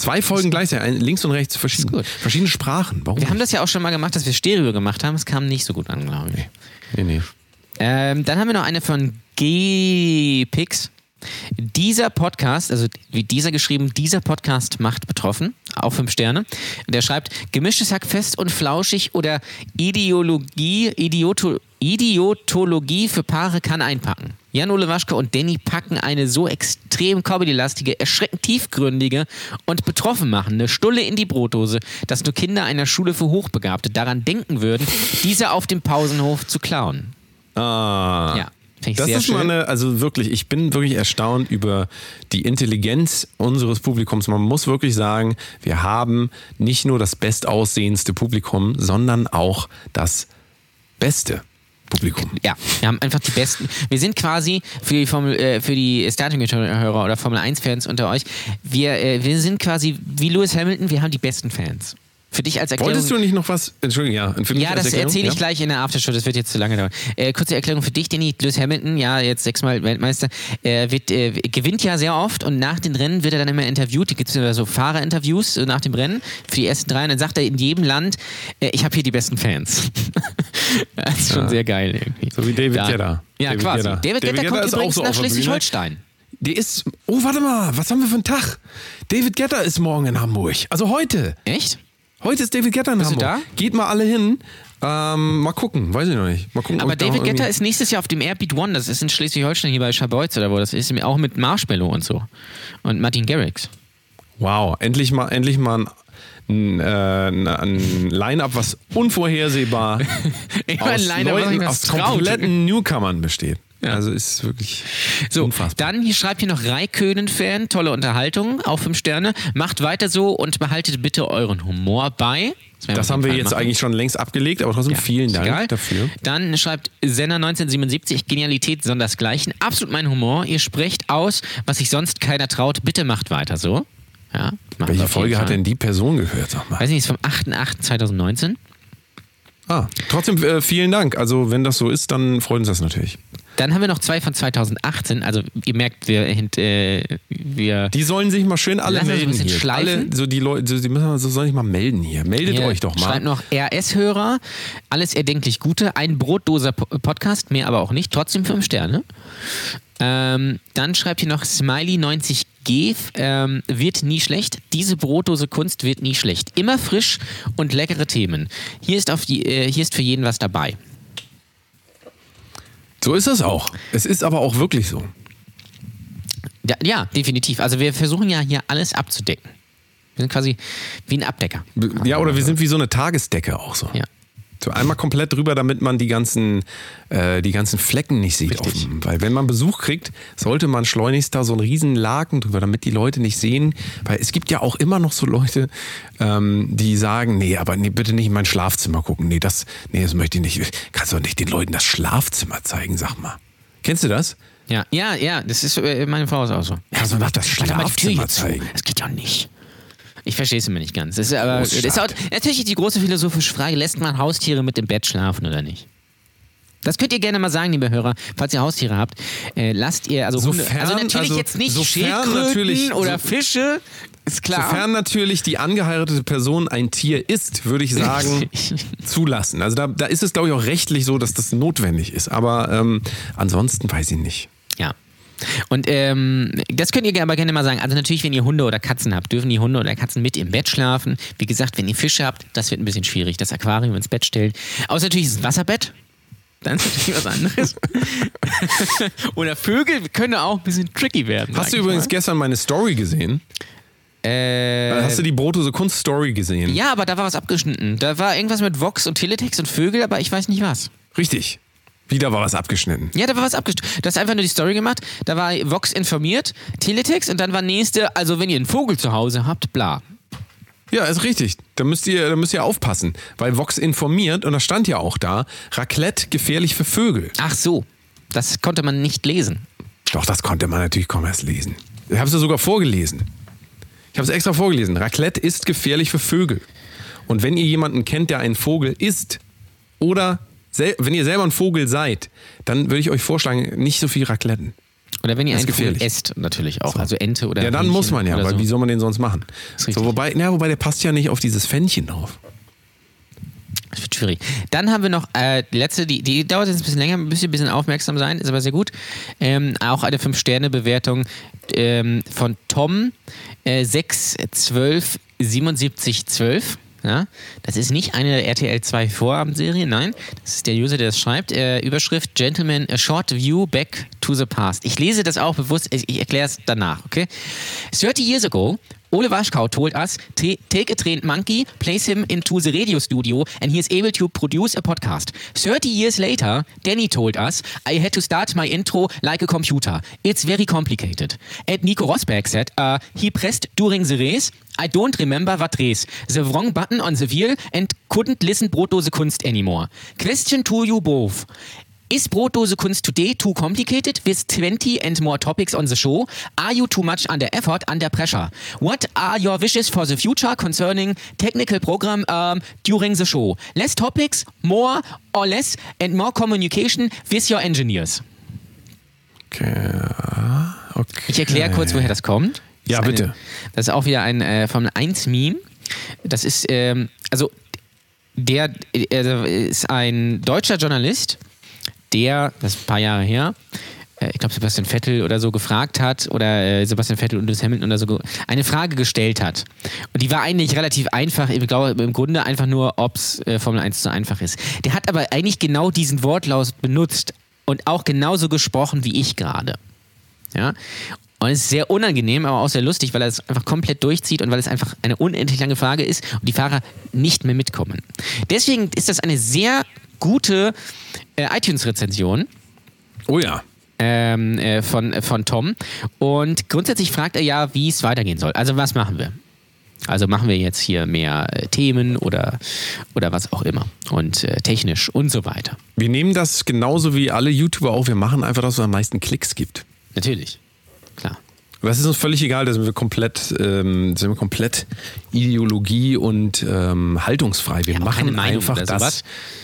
Zwei Folgen gleichzeitig, ein- links und rechts verschiedene, gut. verschiedene Sprachen. Warum? Wir haben nicht? das ja auch schon mal gemacht, dass wir Stereo gemacht haben. Es kam nicht so gut an, glaube ich. Nee, nee. Ähm, dann haben wir noch eine von G-Pix. Dieser Podcast, also wie dieser geschrieben, dieser Podcast macht betroffen, auch fünf Sterne. Der schreibt, gemischtes Hack fest und flauschig oder Ideologie, Idioto, Idiotologie für Paare kann einpacken. Jan-Ole Waschke und Danny packen eine so extrem comedy-lastige, erschreckend tiefgründige und betroffen machende Stulle in die Brotdose, dass nur Kinder einer Schule für Hochbegabte daran denken würden, diese auf dem Pausenhof zu klauen. Ah. Ja, finde ich Das ist schön. mal eine, also wirklich, ich bin wirklich erstaunt über die Intelligenz unseres Publikums. Man muss wirklich sagen, wir haben nicht nur das bestaussehendste Publikum, sondern auch das beste Publikum. Ja, wir haben einfach die besten. Wir sind quasi für die Formel, äh, für die Starting-Hörer oder Formel 1-Fans unter euch. Wir, äh, wir sind quasi wie Lewis Hamilton. Wir haben die besten Fans. Für dich als Erklärung. Wolltest du nicht noch was? Entschuldigung, ja. Für mich ja, das erzähle ich ja? gleich in der Aftershow, das wird jetzt zu lange dauern. Äh, kurze Erklärung für dich, Danny. Lewis Hamilton, ja, jetzt sechsmal Weltmeister, äh, wird, äh, gewinnt ja sehr oft und nach den Rennen wird er dann immer interviewt. Da gibt es so Fahrerinterviews so nach dem Rennen für die ersten drei und dann sagt er in jedem Land, äh, ich habe hier die besten Fans. *laughs* das ist schon sehr geil irgendwie. So wie David Da- Guetta. Ja, David quasi. Guetta. David David Guetta kommt ist auch übrigens so nach. Schleswig-Holstein. Der ist, oh, warte mal, was haben wir für einen Tag? David Guetta ist morgen in Hamburg. Also heute. Echt? Heute ist David Guetta in Bist du Hamburg. Geht mal alle hin. Ähm, mal gucken, weiß ich noch nicht. Mal gucken, Aber da David irgendwie- ist nächstes Jahr auf dem Airbeat One, das ist in Schleswig-Holstein hier bei Schabolz oder wo das ist, auch mit Marshmallow und so. Und Martin Garrix. Wow, endlich mal, endlich mal ein, ein, äh, ein Line-Up, was unvorhersehbar *laughs* aus, Leuten, aus kompletten Newcomern besteht. Ja. Also ist wirklich So, unfassbar. dann hier schreibt hier noch Raikönen-Fan, tolle Unterhaltung, auch fünf Sterne. Macht weiter so und behaltet bitte euren Humor bei. das auf haben wir jetzt machen. eigentlich schon längst abgelegt, aber trotzdem Ja, vielen Dank egal. dafür. Dann schreibt Senna 1977, Genialität sondersgleichen. Absolut mein Humor. Ihr sprecht aus, was sich sonst keiner traut. Bitte macht weiter so. Ja, Welche Folge hat denn die Person gehört? Sag mal. Weiß nicht, ist vom 8.8.2019. Ah, trotzdem äh, vielen Dank. Also wenn das so ist, dann freut uns das natürlich. Dann haben wir noch zwei von 2018. Also ihr merkt, wir, äh, wir Die sollen sich mal schön alle melden hier. schleifen. Alle, so die Leute, so, die müssen so sollen sich mal melden hier. Meldet Hier euch doch mal. Schreibt noch RS-Hörer, alles erdenklich Gute, ein Brotdoser Po- Podcast, mehr aber auch nicht, trotzdem fünf Sterne. Ähm, dann schreibt hier noch Smiley90G, ähm, wird nie schlecht. Diese Brotdose Kunst wird nie schlecht. Immer frisch und leckere Themen. Hier ist, auf die, äh, hier ist für jeden was dabei. So ist es auch. Es ist aber auch wirklich so. Ja, ja, definitiv. Also wir versuchen ja hier alles abzudecken. Wir sind quasi wie ein Abdecker. Ja, oder wir sind wie so eine Tagesdecke auch so. Ja. So einmal komplett drüber, damit man die ganzen, äh, die ganzen Flecken nicht sieht. Dem- Weil wenn man Besuch kriegt, sollte man schleunigst da so einen riesen Laken drüber, damit die Leute nicht sehen. Weil es gibt ja auch immer noch so Leute, ähm, die sagen, nee, aber nee, bitte nicht in mein Schlafzimmer gucken. Nee, das, nee, das möchte ich nicht. Kannst doch nicht den Leuten das Schlafzimmer zeigen, sag mal. Kennst du das? Ja, ja, ja, das ist äh, meine Frau ist auch so. Ja, so nach das Schlafzimmer zeigen. Das geht doch nicht. Ich verstehe es immer nicht ganz. Das ist aber das ist auch, natürlich die große philosophische Frage, lässt man Haustiere mit dem Bett schlafen oder nicht? Das könnt ihr gerne mal sagen, liebe Hörer, falls ihr Haustiere habt. Äh, lasst ihr, also, Hunde, Sofern- also natürlich also jetzt nicht Schildkröten natürlich- oder so- Fische, ist klar. Sofern natürlich die angeheiratete Person ein Tier ist, würde ich sagen, *laughs* zulassen. Also da, da ist es, glaube ich, auch rechtlich so, dass das notwendig ist. Aber ähm, ansonsten weiß ich nicht. Ja. Und ähm, das könnt ihr aber gerne mal sagen. Also natürlich, wenn ihr Hunde oder Katzen habt, dürfen die Hunde oder Katzen mit im Bett schlafen. Wie gesagt, wenn ihr Fische habt, das wird ein bisschen schwierig, das Aquarium ins Bett stellen. Außer natürlich ist es ein Wasserbett. Dann ist natürlich was anderes. *laughs* oder Vögel können auch ein bisschen tricky werden. Hast du übrigens mal. gestern meine Story gesehen? Äh, Hast du die Brotose Kunst Story gesehen? ja, aber da war was abgeschnitten. Da war irgendwas mit Vox und Teletext und Vögel, aber ich weiß nicht was. Richtig. Wieder war was abgeschnitten. Ja, da war was abgeschnitten. Du hast einfach nur die Story gemacht. Da war Vox informiert, Teletext und dann war nächste, also wenn ihr einen Vogel zu Hause habt, bla. Ja, ist richtig. Da müsst ihr, da müsst ihr aufpassen. Weil Vox informiert, und da stand ja auch da, Raclette gefährlich für Vögel. Ach so, das konnte man nicht lesen. Doch, das konnte man natürlich kaum erst lesen. Ich habe es ja sogar vorgelesen. Ich habe es extra vorgelesen. Raclette ist gefährlich für Vögel. Und wenn ihr jemanden kennt, der einen Vogel isst, oder wenn ihr selber ein Vogel seid, dann würde ich euch vorschlagen, nicht so viel Racletten. Oder wenn ihr einen Vogel esst, natürlich auch. Also Ente oder Ja, dann Hähnchen muss man ja, weil so. wie soll man den sonst machen? So, wobei, na, wobei der passt ja nicht auf dieses Fännchen drauf. Das wird schwierig. Dann haben wir noch äh, die letzte, die, die dauert jetzt ein bisschen länger, müsst ihr ein bisschen aufmerksam sein, ist aber sehr gut. Ähm, auch eine 5-Sterne-Bewertung ähm, von Tom äh, 6 12 77 12. Ja, das ist nicht eine RTL 2 Vorabendserie, nein. Das ist der User, der das schreibt. Äh, Überschrift Gentleman, a short view back to the past. Ich lese das auch bewusst, ich, ich erkläre es danach, okay? 30 years ago, Ole Waschkau told us, take a trained monkey, place him into the radio studio, and he is able to produce a podcast. 30 years later, Danny told us, I had to start my intro like a computer. It's very complicated. And Nico Rosberg said, uh, he pressed during the race, I don't remember what race, the wrong button on the wheel and couldn't listen Brotdose Kunst anymore. Question to you both. Is Brotdose Kunst today too complicated with 20 and more topics on the show? Are you too much under effort, under pressure? What are your wishes for the future concerning technical program um, during the show? Less topics, more or less, and more communication with your engineers. Okay. okay. Ich erkläre kurz, woher das kommt. Das Ja, bitte. Eine, das ist auch wieder ein äh, Formel 1 Meme. Das ist, ähm, also, der äh, ist ein deutscher Journalist, der, das ist ein paar Jahre her, äh, ich glaube Sebastian Vettel oder so gefragt hat, oder äh, Sebastian Vettel und Lewis Hamilton oder so, eine Frage gestellt hat. Und die war eigentlich relativ einfach, ich glaube im Grunde einfach nur, ob es äh, Formel 1 so einfach ist. Der hat aber eigentlich genau diesen Wortlaut benutzt und auch genauso gesprochen wie ich gerade. Ja. Und es ist sehr unangenehm, aber auch sehr lustig, weil er es einfach komplett durchzieht und weil es einfach eine unendlich lange Frage ist und die Fahrer nicht mehr mitkommen. Deswegen ist das eine sehr gute äh, iTunes-Rezension Oh ja. ähm, äh, von, von Tom. Und grundsätzlich fragt er ja, wie es weitergehen soll. Also was machen wir? Also machen wir jetzt hier mehr äh, Themen oder, oder was auch immer. Und äh, technisch und so weiter. Wir nehmen das genauso wie alle YouTuber auch. Wir machen einfach, dass es am meisten Klicks gibt. Natürlich. Klar. Das ist uns völlig egal, da sind wir komplett, ähm, sind wir komplett Ideologie und ähm, haltungsfrei. Wir Ja, machen einfach das. sowas.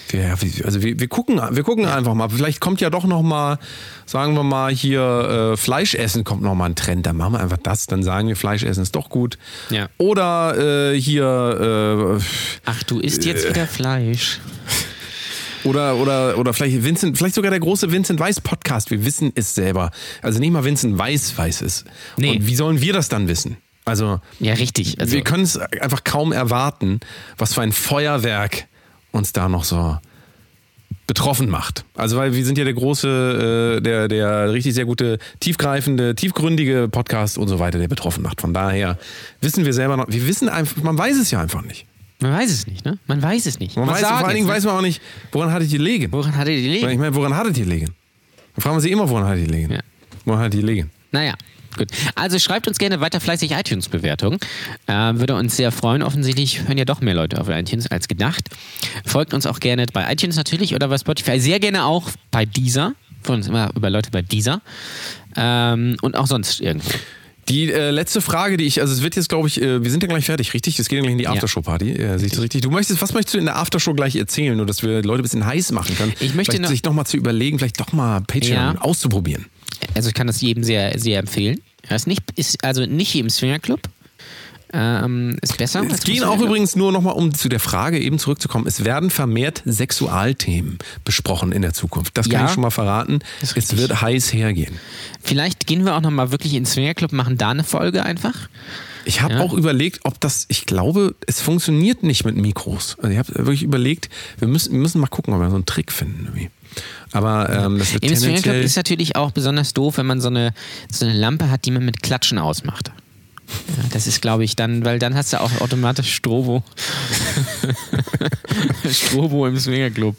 Wir, also wir, wir gucken, wir gucken einfach mal. Vielleicht kommt ja doch noch mal, sagen wir mal hier äh, Fleischessen kommt noch mal ein Trend. Dann machen wir einfach das. Dann sagen wir Fleischessen ist doch gut. Ja. Oder äh, hier äh, Ach, du isst jetzt wieder Fleisch. *laughs* Oder, oder, oder vielleicht Vincent, vielleicht sogar der große Vincent Weiß Podcast. Wir wissen es selber. Also nicht mal Vincent Weiß weiß es. Nee. Und wie sollen wir das dann wissen? Also, Ja, richtig. Also, wir können es einfach kaum erwarten, was für ein Feuerwerk uns da noch so betroffen macht. Also weil wir sind ja der große, äh, der, der richtig sehr gute, tiefgreifende, tiefgründige Podcast und so weiter, der betroffen macht. Von daher wissen wir selber noch, wir wissen einfach, man weiß es ja einfach nicht. Man weiß es nicht, ne? Man weiß es nicht. Man, weiß, sagt vor allen Dingen es weiß man auch nicht, woran hattet ihr liegen? Woran hatte die Ich Leben? meine, woran hattet ihr liegen? Dann fragen wir sie immer, woran hattet ihr liegen? Ja. Woran hattet ihr liegen? Naja. Gut. Also schreibt uns gerne weiter fleißig iTunes-Bewertungen. Äh, würde uns sehr freuen. Offensichtlich hören ja doch mehr Leute auf iTunes als gedacht. Folgt uns auch gerne bei iTunes natürlich oder bei Spotify. Sehr gerne auch bei Deezer. Folgt uns immer über Leute bei Deezer. Ähm, und auch sonst irgendwo. Die äh, letzte Frage, die ich, also es wird jetzt, glaube ich, äh, wir sind ja gleich fertig, richtig? Es geht ja gleich in die Ja. Aftershow-Party. Äh, sehe ich das richtig? Du möchtest, was möchtest du in der Aftershow gleich erzählen, nur dass wir Leute ein bisschen heiß machen können? Ich möchte vielleicht noch- sich noch mal zu überlegen, vielleicht doch mal Patreon Ja. auszuprobieren. Also ich kann das jedem sehr, sehr empfehlen. Er ist nicht, ist also nicht im Swingerclub. Ähm, ist besser. Es im auch Swingerclub. übrigens nur noch mal, um zu der Frage eben zurückzukommen, es werden vermehrt Sexualthemen besprochen in der Zukunft. Das kann Ja. ich schon mal verraten. Es wird heiß hergehen. Vielleicht gehen wir auch nochmal wirklich in den Swingerclub, machen da eine Folge einfach. Ich habe Ja. auch überlegt, ob das, ich glaube, es funktioniert nicht mit Mikros. Also ich habe wirklich überlegt, wir müssen, wir müssen mal gucken, ob wir so einen Trick finden. Irgendwie. Aber ähm, das wird Im Swingerclub tendenziell... ist natürlich auch besonders doof, wenn man so eine, so eine Lampe hat, die man mit Klatschen ausmacht. Ja, das ist, glaube ich, dann, weil dann hast du auch automatisch Strobo. *laughs* Strobo im Swingerclub.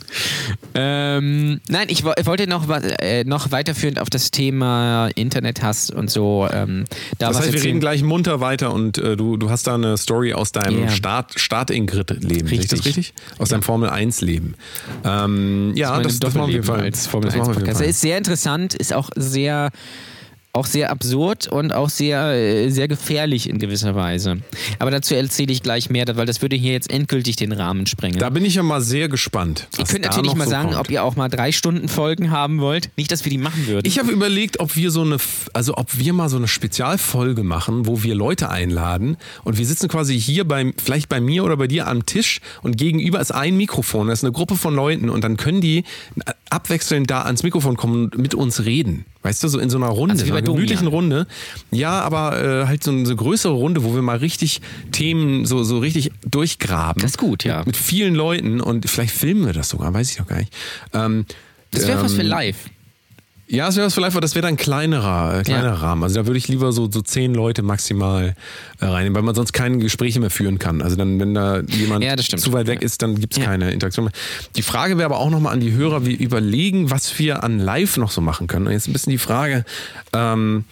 Ähm, nein, ich, ich wollte noch, äh, noch weiterführend auf das Thema Internethass und so. Ähm, da Das heißt, wir reden gleich munter weiter und äh, du, du hast da eine Story aus deinem Ja. Start, Start-Ingrid-Leben. Sehe ich das Richtig. richtig? Aus deinem Formel-1-Leben. Ähm, ja, meine das, das machen wir auf jeden Fall. als Formel das 1 machen wir auf jeden Podcast. Fall. Ist sehr interessant, ist auch sehr auch sehr absurd und auch sehr, äh, sehr gefährlich in gewisser Weise. Aber dazu erzähle ich gleich mehr, weil das würde hier jetzt endgültig den Rahmen sprengen. Da bin ich ja mal sehr gespannt. ihr könnt da natürlich mal so sagen, kommt. ob ihr auch mal drei Stunden Folgen haben wollt. Nicht, dass wir die machen würden. Ich habe überlegt, ob wir so eine, also ob wir mal so eine Spezialfolge machen, wo wir Leute einladen und wir sitzen quasi hier beim, vielleicht bei mir oder bei dir am Tisch und gegenüber ist ein Mikrofon, das ist eine Gruppe von Leuten und dann können die abwechselnd da ans Mikrofon kommen und mit uns reden. Weißt du, so in so einer Runde, Also bei einer gemütlichen. Runde. Ja, aber äh, halt so eine, so größere Runde, wo wir mal richtig Themen so, so richtig durchgraben. Das ist gut, ja. Mit vielen Leuten und vielleicht filmen wir das sogar, weiß ich noch gar nicht. Ähm, das wäre was für ähm, live. Ja, es wäre vielleicht, das wäre dann ein kleinerer, äh, kleinerer Ja. Rahmen. Also da würde ich lieber so, so zehn Leute maximal äh, reinnehmen, weil man sonst keine Gespräche mehr führen kann. Also dann, wenn da jemand Ja, zu weit weg Ja. ist, dann gibt es keine Interaktion mehr. Die Frage wäre aber auch nochmal an die Hörer, wir überlegen, was wir an Live noch so machen können. Und jetzt ein bisschen die Frage, ähm,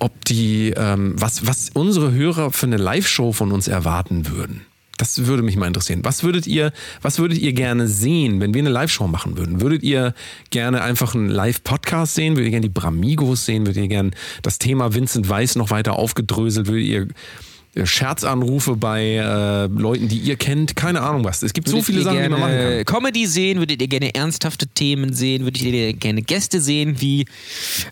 ob die, ähm, was, was unsere Hörer für eine Live-Show von uns erwarten würden. Das würde mich mal interessieren. Was würdet ihr, was würdet ihr gerne sehen, wenn wir eine Live-Show machen würden? Würdet ihr gerne einfach einen Live-Podcast sehen? Würdet ihr gerne die Bramigos sehen? Würdet ihr gerne das Thema Vincent Weiss noch weiter aufgedröselt? Würdet ihr äh, Scherzanrufe bei äh, Leuten, die ihr kennt? Keine Ahnung was. Es gibt so Würdet viele ihr Sachen, die man machen gerne kann. Comedy sehen? Würdet ihr gerne ernsthafte Themen sehen? Würdet ihr gerne Gäste sehen wie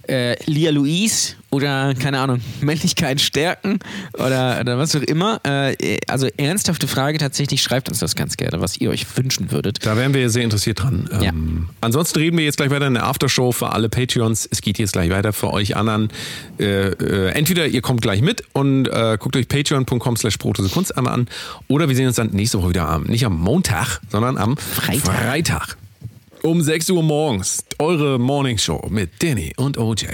äh, Lia Louise oder keine Ahnung, *laughs* Männlichkeit stärken oder, oder was auch immer? Äh, also ernsthafte Frage tatsächlich, schreibt uns das ganz gerne, was ihr euch wünschen würdet. Da wären wir sehr interessiert dran. Ja. Ähm, ansonsten reden wir jetzt gleich weiter in der Aftershow für alle Patreons. Es geht jetzt gleich weiter für euch anderen. Äh, äh, entweder ihr kommt gleich mit und äh, guckt euch patreon.com slash Kunst einmal an oder wir sehen uns dann nächste Woche wieder am, nicht am Montag, sondern am Freitag. Freitag. Um 6 Uhr morgens. Eure Morning Show mit Danny und OJ.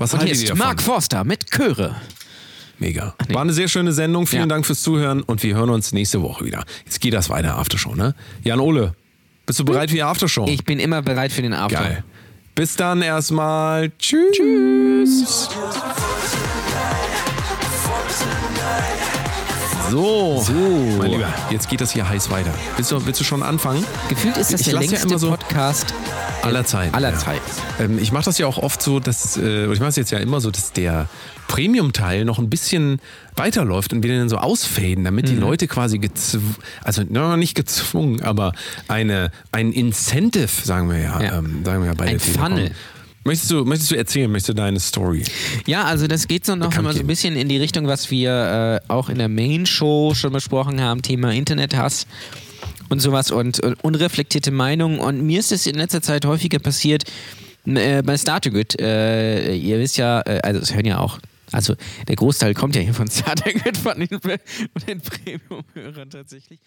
Was Und hier ist? Mark Forster mit Chöre. Mega. War eine sehr schöne Sendung. Vielen Ja. Dank fürs Zuhören und wir hören uns nächste Woche wieder. Jetzt geht das weiter, Aftershow, ne? Jan Ole, bist du bereit für die Aftershow? Ich bin immer bereit für den After. Geil. Bis dann erstmal. Tschüss. Tschüss. So, mein Lieber, jetzt geht das hier heiß weiter. Willst du, willst du schon anfangen? Gefühlt ist das Ich der ja längste immer so- Podcast Aller Zeiten. aller ja. Zeiten. Ähm, ich mache das ja auch oft so, dass, äh, ich mache es jetzt ja immer so, dass der Premium-Teil noch ein bisschen weiterläuft und wir den so ausfaden, damit Mhm. die Leute quasi gezwungen, also na, nicht gezwungen, aber eine, ein Incentive, sagen wir ja, Ja. Ähm, sagen wir ja bei Ein der Telekom. Funnel. Möchtest du, möchtest du erzählen, möchtest du deine Story? Ja, also das geht so noch immer so ein bisschen in die Richtung, was wir äh, auch in der Main-Show schon besprochen haben, Thema Internethass und sowas und, und unreflektierte Meinungen. Und mir ist es in letzter Zeit häufiger passiert äh, bei Startergood. Äh, ihr wisst ja, äh, also es hören ja auch, also der Großteil kommt ja hier von *laughs* Startergood von den, von den Premium-Hörern tatsächlich.